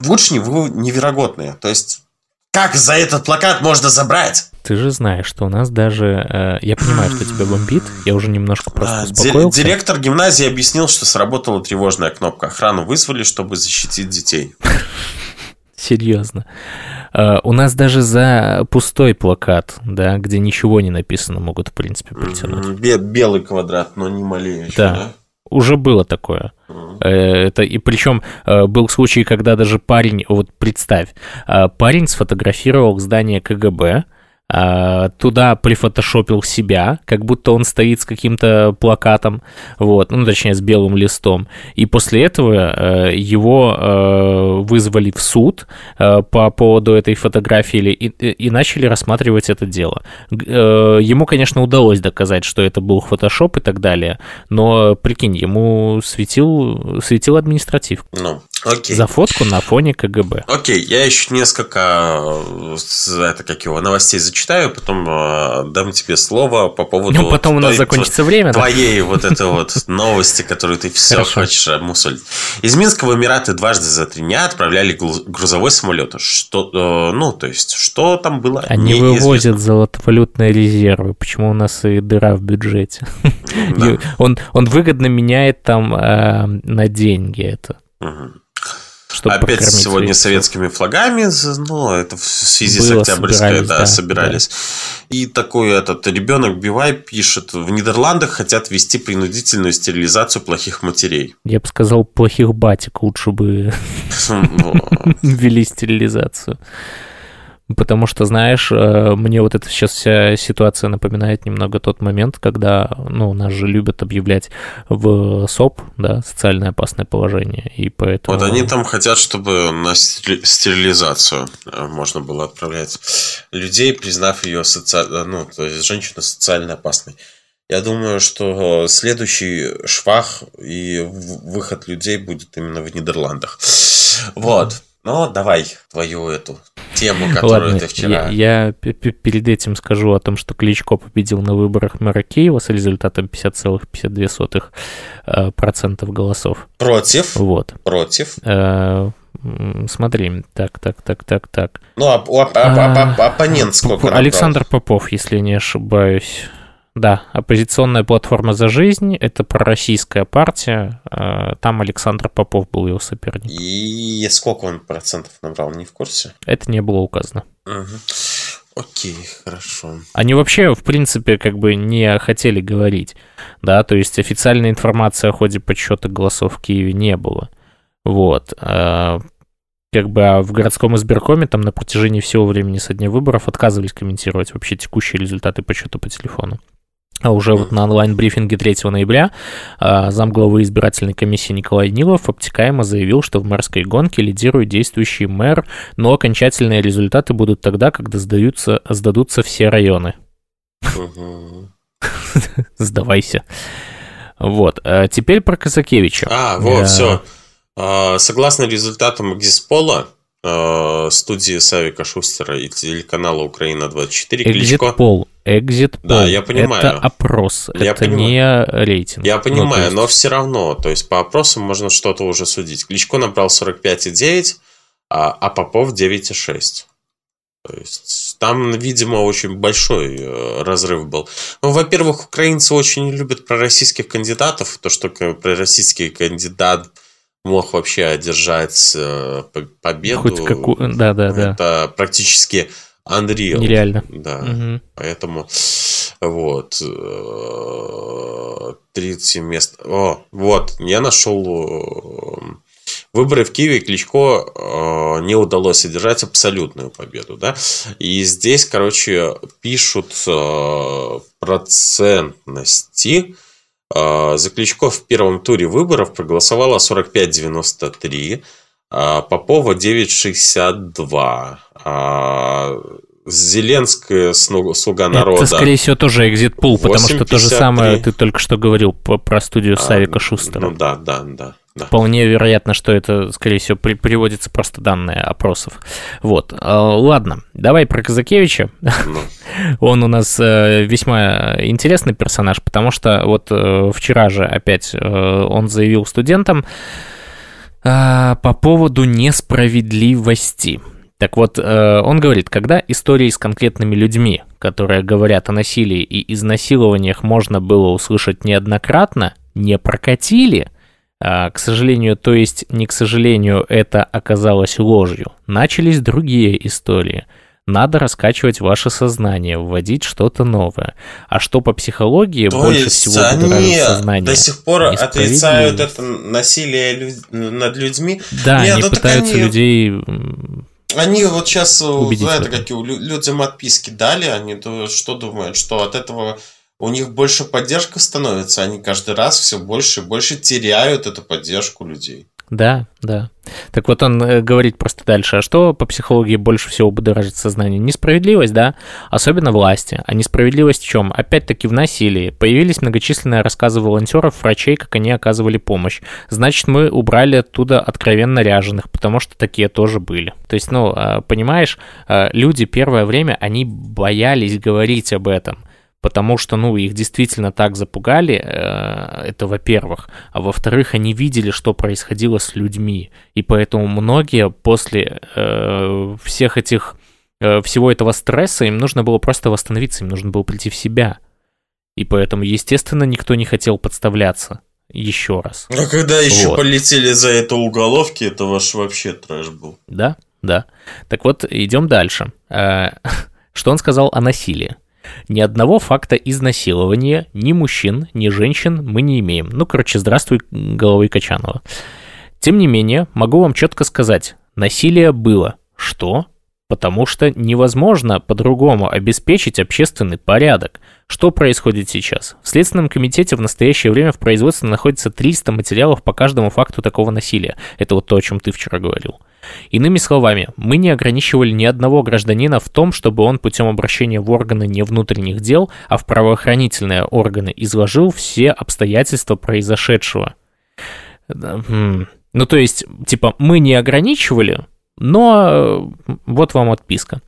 в учне вы неверогодные. То есть, как за этот плакат можно забрать? Ты же знаешь, что у нас даже... Э, я понимаю, что тебя бомбит, я уже немножко просто успокоился. Директор гимназии объяснил, что сработала тревожная кнопка. Охрану вызвали, чтобы защитить детей. Серьезно. Uh, у нас даже за пустой плакат, да, где ничего не написано, могут, в принципе, притянуть. Белый квадрат, но не малейший, да. да? Уже было такое. Uh-huh. Это, и причем э, был случай, когда даже парень, вот представь, э, парень сфотографировал здание КГБ, а, туда прифотошопил себя, как будто он стоит с каким-то плакатом, вот, ну, точнее, с белым листом. И после этого э, его э, вызвали в суд э, по поводу этой фотографии и, и начали рассматривать это дело. Ему, конечно, удалось доказать, что это был фотошоп и так далее, но, прикинь, ему светил, светил административ. Ну, Окей. За фотку на фоне КГБ. Окей, я еще несколько это как его новостей зачитаю, потом э, дам тебе слово по поводу. Ну, потом вот, у нас закончится время. Твоей да? вот этой вот новости, которую ты все Хорошо. хочешь мусолить. Из Минска в Эмираты дважды за три дня отправляли грузовой самолет. Что, э, ну, то есть, что там было? Они вывозят золотовалютные резервы. Почему у нас и дыра в бюджете? Да. Он, он выгодно меняет там э, на деньги это. Угу чтобы Опять сегодня своих... советскими флагами, ну, это в связи Было, с Октябрьской, собирались, да, да, собирались. Да. И такой этот ребенок Бивай пишет, в Нидерландах хотят ввести принудительную стерилизацию плохих матерей. Я бы сказал, плохих батик лучше бы ввели стерилизацию. Потому что, знаешь, э, мне вот эта сейчас вся ситуация напоминает немного тот момент, когда, ну, нас же любят объявлять в СОП, да, социально опасное положение, и поэтому... Вот они там хотят, чтобы на стерилизацию э, можно было отправлять людей, признав ее социально, ну, то есть женщину социально опасной. Я думаю, что следующий швах и выход людей будет именно в Нидерландах. Вот. Ну, давай твою эту тему, которую Ладно, ты вчера... Я, я перед этим скажу о том, что Кличко победил на выборах мэра Киева с результатом 50,52% э, голосов. Против? Вот. Против? Э, смотри, так, так, так, так, так. Ну, а, а, а, а оппонент сколько Александр Попов, если не ошибаюсь. Да, оппозиционная платформа «За жизнь» — это пророссийская партия. Э, там Александр Попов был его соперник. И сколько он процентов набрал, не в курсе? Это не было указано. Угу. Окей, хорошо. Они вообще, в принципе, как бы не хотели говорить, да, то есть официальной информации о ходе подсчета голосов в Киеве не было. Вот. Э, как бы а в городском избиркоме там на протяжении всего времени со дня выборов отказывались комментировать вообще текущие результаты подсчета по телефону. А уже вот на онлайн-брифинге 3 ноября а, замглавы избирательной комиссии Николай Нилов обтекаемо заявил, что в мэрской гонке лидирует действующий мэр, но окончательные результаты будут тогда, когда сдаются, сдадутся все районы. Сдавайся. Вот. А теперь про Казакевича. А, вот, все. А, согласно результатам Экзиспола, а, студии Савика Шустера и телеканала Украина-24, Кличко... Экзит Да, я понимаю. Это опрос, я это понимаю. не рейтинг. Я понимаю, ну, есть... но все равно, то есть по опросам можно что-то уже судить. Кличко набрал 45,9, а, а Попов 9,6. То есть там, видимо, очень большой э, разрыв был. Ну, во-первых, украинцы очень любят пророссийских кандидатов. То, что пророссийский кандидат мог вообще одержать э, победу. Хоть какую, да, да, да. Это практически Unreal. Нереально. Да. Угу. Поэтому вот 30 мест. О, вот, я нашел э, выборы в Киеве Кличко не удалось одержать абсолютную победу, да. И здесь, короче, пишут процентности за Кличко в первом туре выборов проголосовало 45,93, а Попова 9,62. А Зеленская слуга народа. Это, скорее всего, тоже экзит-пул, потому что то же самое ты только что говорил про студию Савика Шустера. Ну да, да, да. Да. Вполне вероятно, что это, скорее всего, при, приводится просто данные опросов. Вот. Ладно, давай про Казакевича. Ну. Он у нас э, весьма интересный персонаж, потому что вот э, вчера же опять э, он заявил студентам по поводу несправедливости. Так вот, он говорит, когда истории с конкретными людьми, которые говорят о насилии и изнасилованиях можно было услышать неоднократно, не прокатили, а, к сожалению, то есть не к сожалению, это оказалось ложью, начались другие истории – надо раскачивать ваше сознание, вводить что-то новое. А что по психологии То больше всего они сознание? до сих пор отрицают это насилие над людьми? Да, Нет, они ну, пытаются они... людей они вот сейчас, знаете, какие людям отписки дали, они что думают, что от этого у них больше поддержка становится, они каждый раз все больше и больше теряют эту поддержку людей. Да, да. Так вот он э, говорит просто дальше, а что по психологии больше всего будоражит сознание? Несправедливость, да, особенно власти. А несправедливость в чем? Опять-таки в насилии. Появились многочисленные рассказы волонтеров, врачей, как они оказывали помощь. Значит, мы убрали оттуда откровенно ряженых, потому что такие тоже были. То есть, ну, а, понимаешь, а, люди первое время, они боялись говорить об этом потому что, ну, их действительно так запугали, э, это во-первых, а во-вторых, они видели, что происходило с людьми, и поэтому многие после э, всех этих, э, всего этого стресса, им нужно было просто восстановиться, им нужно было прийти в себя, и поэтому, естественно, никто не хотел подставляться еще раз. А когда еще вот. полетели за это уголовки, это ваш вообще трэш был. Да, да. Так вот, идем дальше. Что он сказал о насилии? Ни одного факта изнасилования ни мужчин, ни женщин мы не имеем. Ну, короче, здравствуй, головы Качанова. Тем не менее, могу вам четко сказать, насилие было. Что? Потому что невозможно по-другому обеспечить общественный порядок. Что происходит сейчас? В Следственном комитете в настоящее время в производстве находится 300 материалов по каждому факту такого насилия. Это вот то, о чем ты вчера говорил. Иными словами, мы не ограничивали ни одного гражданина в том, чтобы он путем обращения в органы не внутренних дел, а в правоохранительные органы изложил все обстоятельства произошедшего. Ну, то есть, типа, мы не ограничивали, но э, вот вам отписка.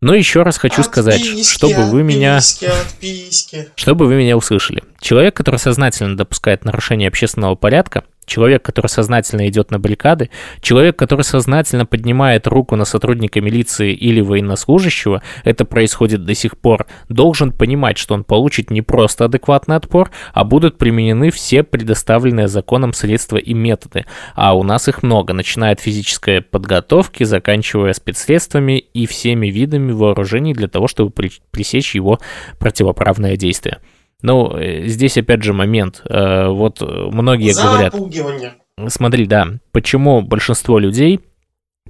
Но еще раз хочу отписки, сказать, чтобы вы меня... Отписки. Чтобы вы меня услышали. Человек, который сознательно допускает нарушение общественного порядка, человек, который сознательно идет на баррикады, человек, который сознательно поднимает руку на сотрудника милиции или военнослужащего, это происходит до сих пор, должен понимать, что он получит не просто адекватный отпор, а будут применены все предоставленные законом средства и методы. А у нас их много, начиная от физической подготовки, заканчивая спецсредствами и всеми видами вооружений для того, чтобы пресечь его противоправное действие. Ну, э, здесь опять же момент. Э, вот многие говорят... Смотри, да, почему большинство людей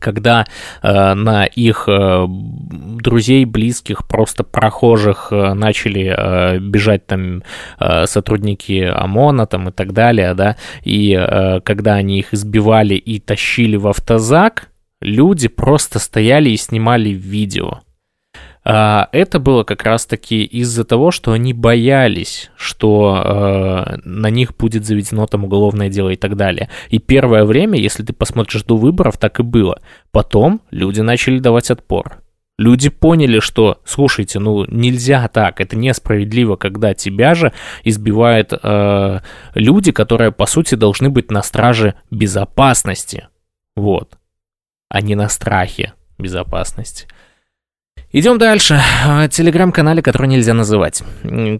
когда э, на их э, друзей, близких, просто прохожих э, начали э, бежать там э, сотрудники ОМОНа там и так далее, да, и э, когда они их избивали и тащили в автозак, люди просто стояли и снимали видео. А, это было как раз-таки из-за того, что они боялись, что э, на них будет заведено там уголовное дело и так далее. И первое время, если ты посмотришь до выборов, так и было. Потом люди начали давать отпор. Люди поняли, что, слушайте, ну нельзя так, это несправедливо, когда тебя же избивают э, люди, которые по сути должны быть на страже безопасности, вот, а не на страхе безопасности. Идем дальше. Телеграм-канале, который нельзя называть.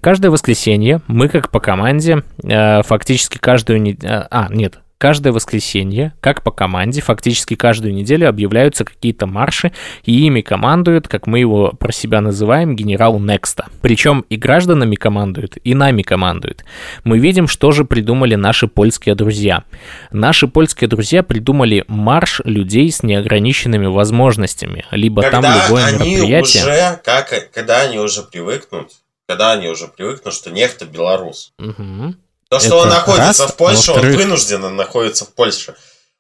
Каждое воскресенье мы, как по команде, э, фактически каждую неделю... А, нет, каждое воскресенье, как по команде, фактически каждую неделю объявляются какие-то марши, и ими командует, как мы его про себя называем, генерал Некста. Причем и гражданами командуют, и нами командуют. Мы видим, что же придумали наши польские друзья. Наши польские друзья придумали марш людей с неограниченными возможностями, либо когда там любое они мероприятие. Уже, как, когда они уже привыкнут, когда они уже привыкнут, что нехто белорус. Угу. То, что Это он находится раз, в Польше, а он вынужденно находится в Польше.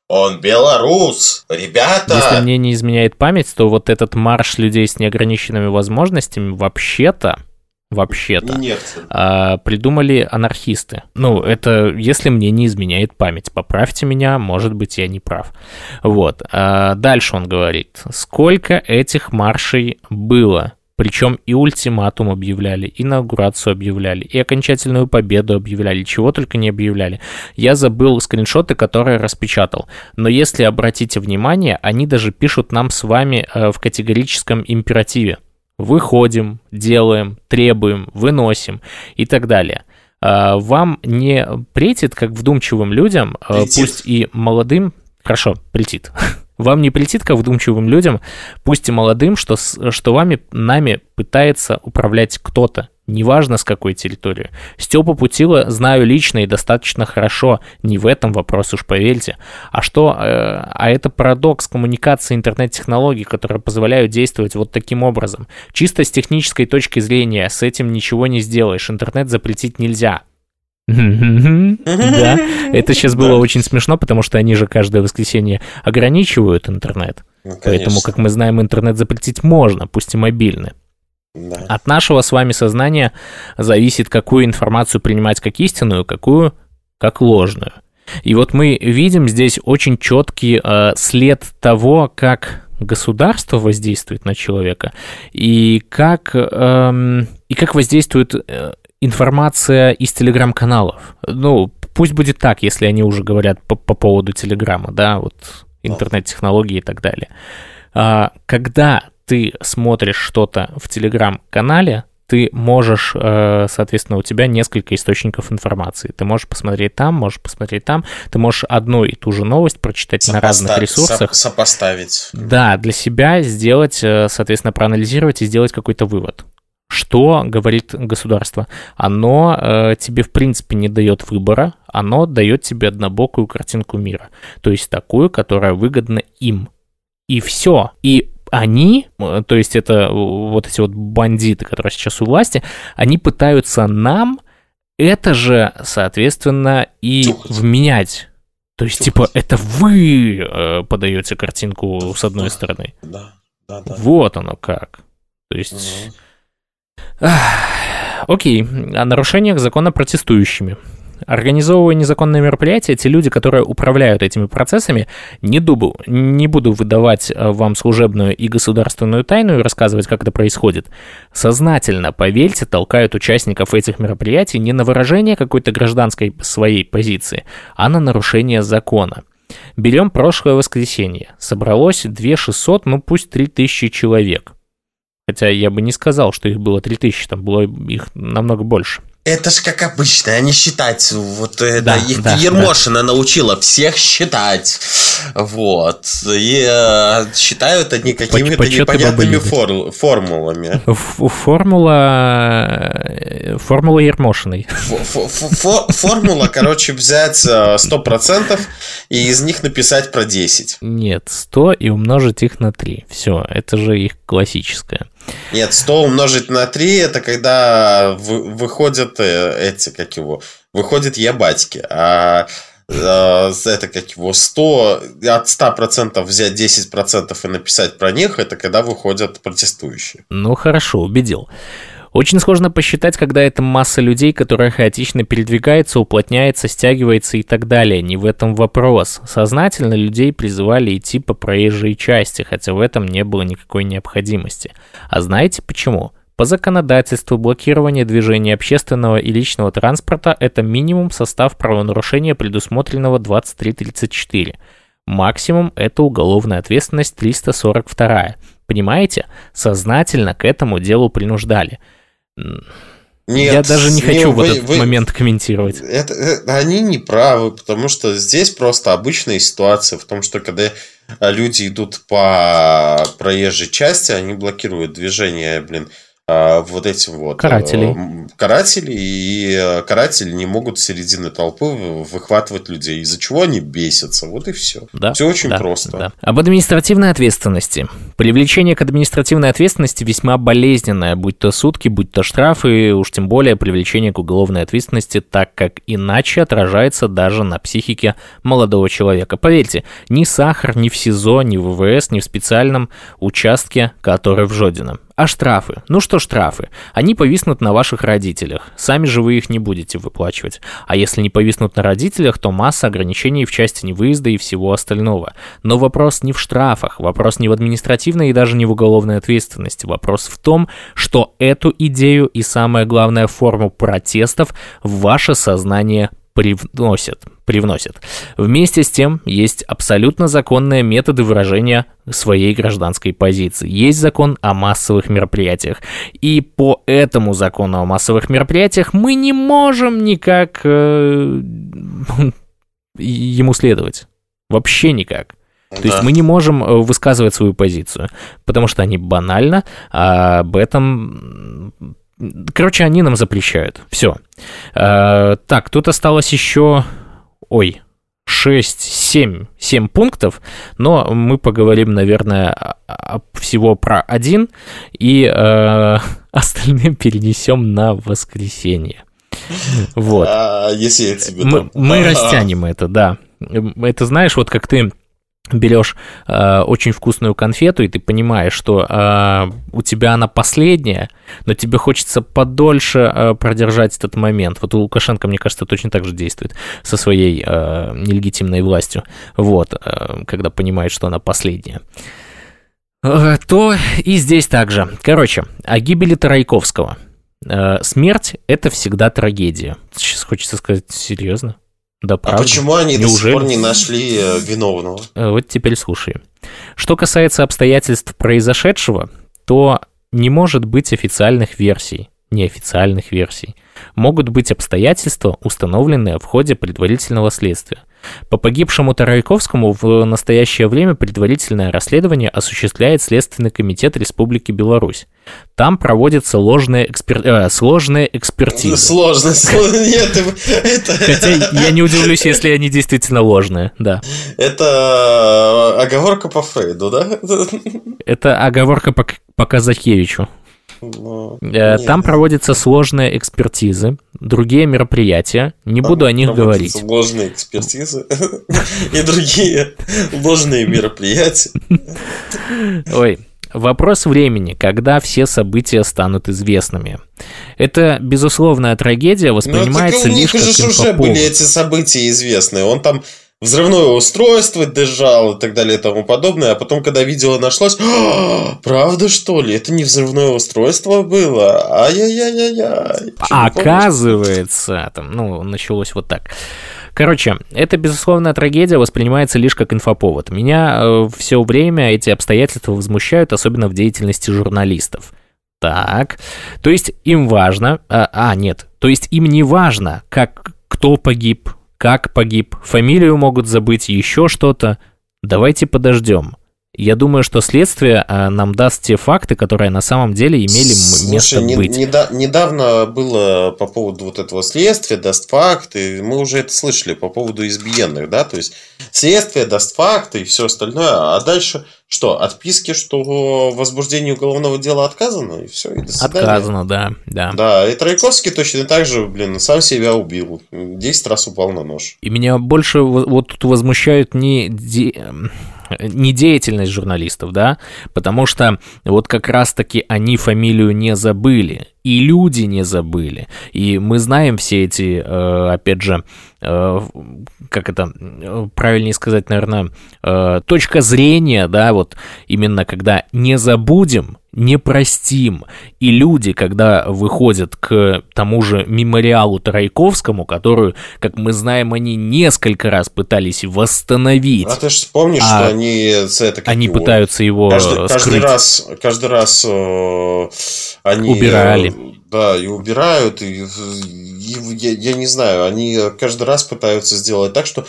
Он белорус. Ребята, Если мне не изменяет память, то вот этот марш людей с неограниченными возможностями вообще-то, вообще-то, а, придумали анархисты. Ну, это если мне не изменяет память. Поправьте меня, может быть, я не прав. Вот. А, дальше он говорит. Сколько этих маршей было? Причем и ультиматум объявляли, и инаугурацию объявляли, и окончательную победу объявляли, чего только не объявляли. Я забыл скриншоты, которые распечатал. Но если обратите внимание, они даже пишут нам с вами э, в категорическом императиве. Выходим, делаем, требуем, выносим и так далее. А, Вам не претит, как вдумчивым людям, э, Претит. пусть и молодым, хорошо, претит. Вам не претит, как вдумчивым людям, пусть и молодым, что, что вами, нами пытается управлять кто-то, неважно с какой территории. Степу Путила знаю лично и достаточно хорошо, не в этом вопрос, уж поверьте. А что, э, а это парадокс коммуникации интернет-технологий, которые позволяют действовать вот таким образом. Чисто с технической точки зрения с этим ничего не сделаешь, интернет запретить нельзя. Да, это сейчас было очень смешно, потому что они же каждое воскресенье ограничивают интернет. Ну, Поэтому, как мы знаем, интернет запретить можно, пусть и мобильный. да. От нашего с вами сознания зависит, какую информацию принимать как истинную, какую как ложную. И вот мы видим здесь очень четкий э, след того, как государство воздействует на человека и как, эм, и как воздействует э, информация из телеграм-каналов. Ну, пусть будет так, если они уже говорят по, по поводу телеграма, да, вот интернет-технологии и так далее. А, когда ты смотришь что-то в телеграм-канале, ты можешь, э, соответственно, у тебя несколько источников информации. Ты можешь посмотреть там, можешь посмотреть там. Ты можешь одну и ту же новость прочитать на разных Сопоста- ресурсах. соп- сопоставить. Да, для себя сделать, э, соответственно, проанализировать и сделать какой-то вывод. Что говорит государство? Оно э, тебе, в принципе, не дает выбора, оно дает тебе однобокую картинку мира. То есть такую, которая выгодна им. И все. И они, э, то есть это вот эти вот бандиты, которые сейчас у власти, они пытаются нам это же, соответственно, и Тюхать. вменять. То есть, типа, это вы э, подаете картинку с одной стороны. Да, да, да. Вот оно как. То есть... Мгм. Окей, о нарушениях закона протестующими. Организовывая незаконные мероприятия, те люди, которые управляют этими процессами, не, дубу, не буду выдавать э, вам служебную и государственную тайну и рассказывать, как это происходит, сознательно, поверьте, толкают участников этих мероприятий не на выражение какой-то гражданской своей позиции, а на нарушение закона. Берем прошлое воскресенье. Собралось 2600, ну пусть 3000 человек. Хотя я бы не сказал, что их было 3000, там было их намного больше. Это ж как обычно, они считать. Вот это да, их да, Ермошина да. научила всех считать. Вот. И э, считают они какими-то непонятными фор- формулами. Формула... Э, формула Ермошиной. Формула, короче, взять 100% и из них написать про 10. Нет, 100 и умножить их на 3. Все, это же их классическое. Нет, 100 умножить на 3 это когда выходят э, эти, как его, выходят ебатьки. А э, это как его 100, от 100% взять 10% и написать про них, это когда выходят протестующие. Ну хорошо, убедил. Очень сложно посчитать, когда это масса людей, которая хаотично передвигается, уплотняется, стягивается и так далее. Не в этом вопрос. Сознательно людей призывали идти по проезжей части, хотя в этом не было никакой необходимости. А знаете почему? По законодательству блокирование движения общественного и личного транспорта – это минимум состав правонарушения, предусмотренного 2334. Максимум – это уголовная ответственность 342. Понимаете? Сознательно к этому делу принуждали – нет, я даже не хочу не, в этот вы, момент комментировать. Это, это, они не правы, потому что здесь просто обычная ситуация в том, что когда люди идут по проезжей части, они блокируют движение, блин, вот этим вот карателей. Э, каратели, и э, каратели не могут с середины толпы выхватывать людей, из-за чего они бесятся. Вот и все. Да, все очень да, просто. Да. Об административной ответственности. Привлечение к административной ответственности весьма болезненное, будь то сутки, будь то штрафы, уж тем более привлечение к уголовной ответственности, так как иначе отражается даже на психике молодого человека. Поверьте, ни сахар, ни в СИЗО, ни в ВВС, ни в специальном участке, который в Жодино. А штрафы? Ну что штрафы? Они повиснут на ваших родителях. Сами же вы их не будете выплачивать. А если не повиснут на родителях, то масса ограничений в части невыезда и всего остального. Но вопрос не в штрафах, вопрос не в административной и даже не в уголовной ответственности. Вопрос в том, что эту идею и самое главное форму протестов в ваше сознание привносят, привносят. Вместе с тем, есть абсолютно законные методы выражения своей гражданской позиции. Есть закон о массовых мероприятиях. И по этому закону о массовых мероприятиях мы не можем никак э, ему следовать. Вообще никак. То да. есть мы не можем э, высказывать свою позицию, потому что они банально а об этом Короче, они нам запрещают. Все. Э, так, тут осталось еще... Ой, 6, 7, 7 пунктов, но мы поговорим, наверное, всего про один, и э, остальные перенесем на воскресенье. Вот. А, если я тебе мы, там... мы растянем это, да. Это знаешь, вот как ты берешь э, очень вкусную конфету, и ты понимаешь, что э, у тебя она последняя, но тебе хочется подольше э, продержать этот момент. Вот у Лукашенко, мне кажется, точно так же действует со своей э, нелегитимной властью, вот, э, когда понимает, что она последняя. Э, то и здесь также. Короче, о гибели Тарайковского. Э, смерть – это всегда трагедия. Сейчас хочется сказать серьезно. Да, правда? А почему они Неужели? до сих пор не нашли э, виновного? Э, вот теперь слушай. Что касается обстоятельств произошедшего, то не может быть официальных версий, неофициальных версий. Могут быть обстоятельства, установленные в ходе предварительного следствия. По погибшему Тарайковскому в настоящее время предварительное расследование осуществляет Следственный комитет Республики Беларусь. Там проводятся ложные, экспер... э, сложные экспертизы. Сложно, сложно. Нет, это... Хотя я не удивлюсь, если они действительно ложные, да. Это оговорка по Фрейду, да? Это оговорка по, по Казахевичу. Но... Э, там проводятся сложные экспертизы, другие мероприятия. Не буду о них говорить. Сложные экспертизы и другие ложные мероприятия. Ой, Вопрос времени, когда все события станут известными. Это безусловная трагедия воспринимается ну, лишь как инфоповод. уже были эти события известны. Он там взрывное устройство держал и так далее и тому подобное. А потом, когда видео нашлось, «А, правда что ли? Это не взрывное устройство было? Ай-яй-яй-яй. Оказывается, там, ну, началось вот так. Короче, эта безусловная трагедия воспринимается лишь как инфоповод. Меня э, все время эти обстоятельства возмущают, особенно в деятельности журналистов. Так, то есть им важно... А, а нет, То есть им не важно, как кто погиб, как погиб, фамилию могут забыть, еще что-то. Давайте подождем. Я думаю, что следствие а, нам даст те факты, которые на самом деле имели Слушай, место не, быть. Неда- недавно было по поводу вот этого следствия, даст факты. Мы уже это слышали по поводу избиенных, да? То есть следствие даст факты и все остальное. А дальше что? Отписки, что возбуждение уголовного дела отказано, и все, и до свидания. Отказано, да, да. Да, и Трояковский точно так же, блин, сам себя убил. Десять раз упал на нож. И меня больше вот тут возмущают не недеятельность журналистов, да, потому что вот как раз-таки они фамилию не забыли, и люди не забыли. И мы знаем все эти, э, опять же, э, как это правильнее сказать, наверное, э, точка зрения, да, вот именно когда не забудем, не простим. И люди, когда выходят к тому же мемориалу Тройковскому, которую, как мы знаем, они несколько раз пытались восстановить. А ты же вспомнишь, а что они это Они его, пытаются его каждый, скрыть. Каждый раз, каждый раз э, они... Убирали. Да, и убирают, и, и я, я не знаю, они каждый раз пытаются сделать так, что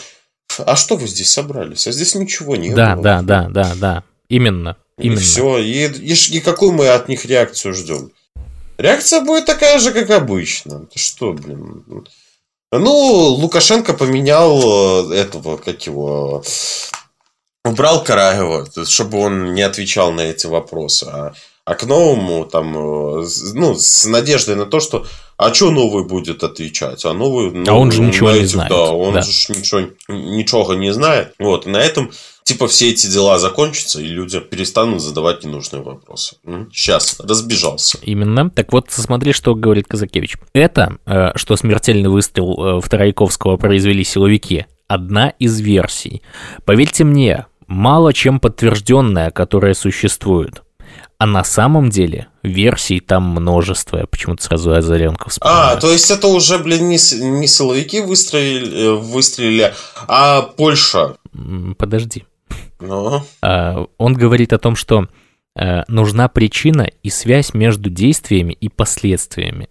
а что вы здесь собрались? А здесь ничего нет. Да, было. да, да, да, да. Именно. Именно. И все. И, и, и какую мы от них реакцию ждем? Реакция будет такая же, как обычно. Ты что, блин? Ну, Лукашенко поменял э, этого, как его, убрал Караева, чтобы он не отвечал на эти вопросы. А, а к новому, там, э, ну, с надеждой на то, что а что новый будет отвечать? А новый... Ну, а он же ничего не знает. Да, он да. же ничего, ничего не знает. Вот, и на этом типа все эти дела закончатся, и люди перестанут задавать ненужные вопросы. Сейчас, разбежался. Именно. Так вот, смотри, что говорит Казакевич. Это, э, что смертельный выстрел э, в Тарайковского произвели силовики, одна из версий. Поверьте мне, мало чем подтвержденная, которая существует. А на самом деле версий там множество. Я почему-то сразу Озаренко вспоминаю. А, то есть это уже, блин, не, не силовики выстрелили, э, выстрелили, а Польша. Подожди. Ну? А, он говорит о том, что а, нужна причина и связь между действиями и последствиями.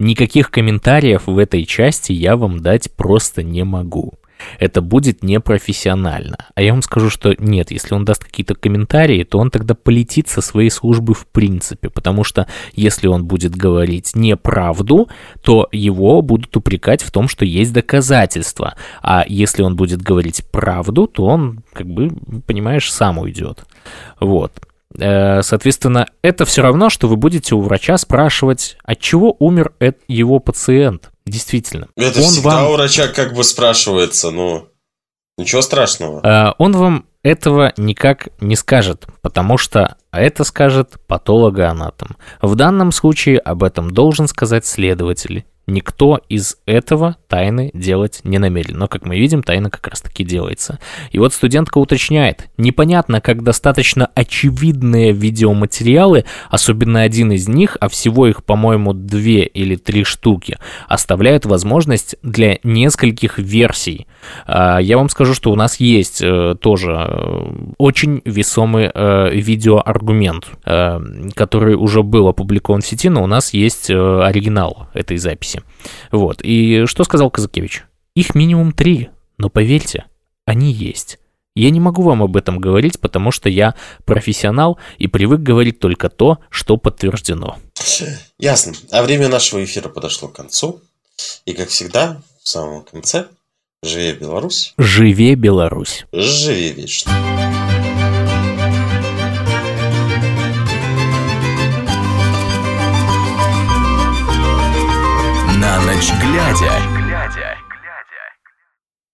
Никаких комментариев в этой части я вам дать просто не могу это будет непрофессионально. А я вам скажу, что нет, если он даст какие-то комментарии, то он тогда полетит со своей службы в принципе, потому что если он будет говорить неправду, то его будут упрекать в том, что есть доказательства. А если он будет говорить правду, то он, как бы, понимаешь, сам уйдет. Вот. Э, соответственно, это все равно, что вы будете у врача спрашивать, от чего умер его пациент. Действительно. Это он всегда вам... у врача как бы спрашивается, ну, ничего страшного. Э, он вам этого никак не скажет, потому что это скажет патологоанатом. В данном случае об этом должен сказать следователь Никто из этого тайны делать не намерен. Но, как мы видим, тайна как раз-таки делается. И вот студентка уточняет, непонятно, как достаточно очевидные видеоматериалы, особенно один из них, а всего их, по-моему, две или три штуки, оставляют возможность для нескольких версий. А, я вам скажу, что у нас есть э, тоже э, очень весомый э, видеоаргумент, который уже был опубликован в сети, но у нас есть оригинал этой записи. Вот. И что сказал Казакевич? Их минимум три, но поверьте, они есть. Я не могу вам об этом говорить, потому что я профессионал и привык говорить только то, что подтверждено. Ясно. А время нашего эфира подошло к концу. И, как всегда, в самом конце, живе Беларусь. Живе Беларусь. Живи вечно. На ночь глядя. Радио.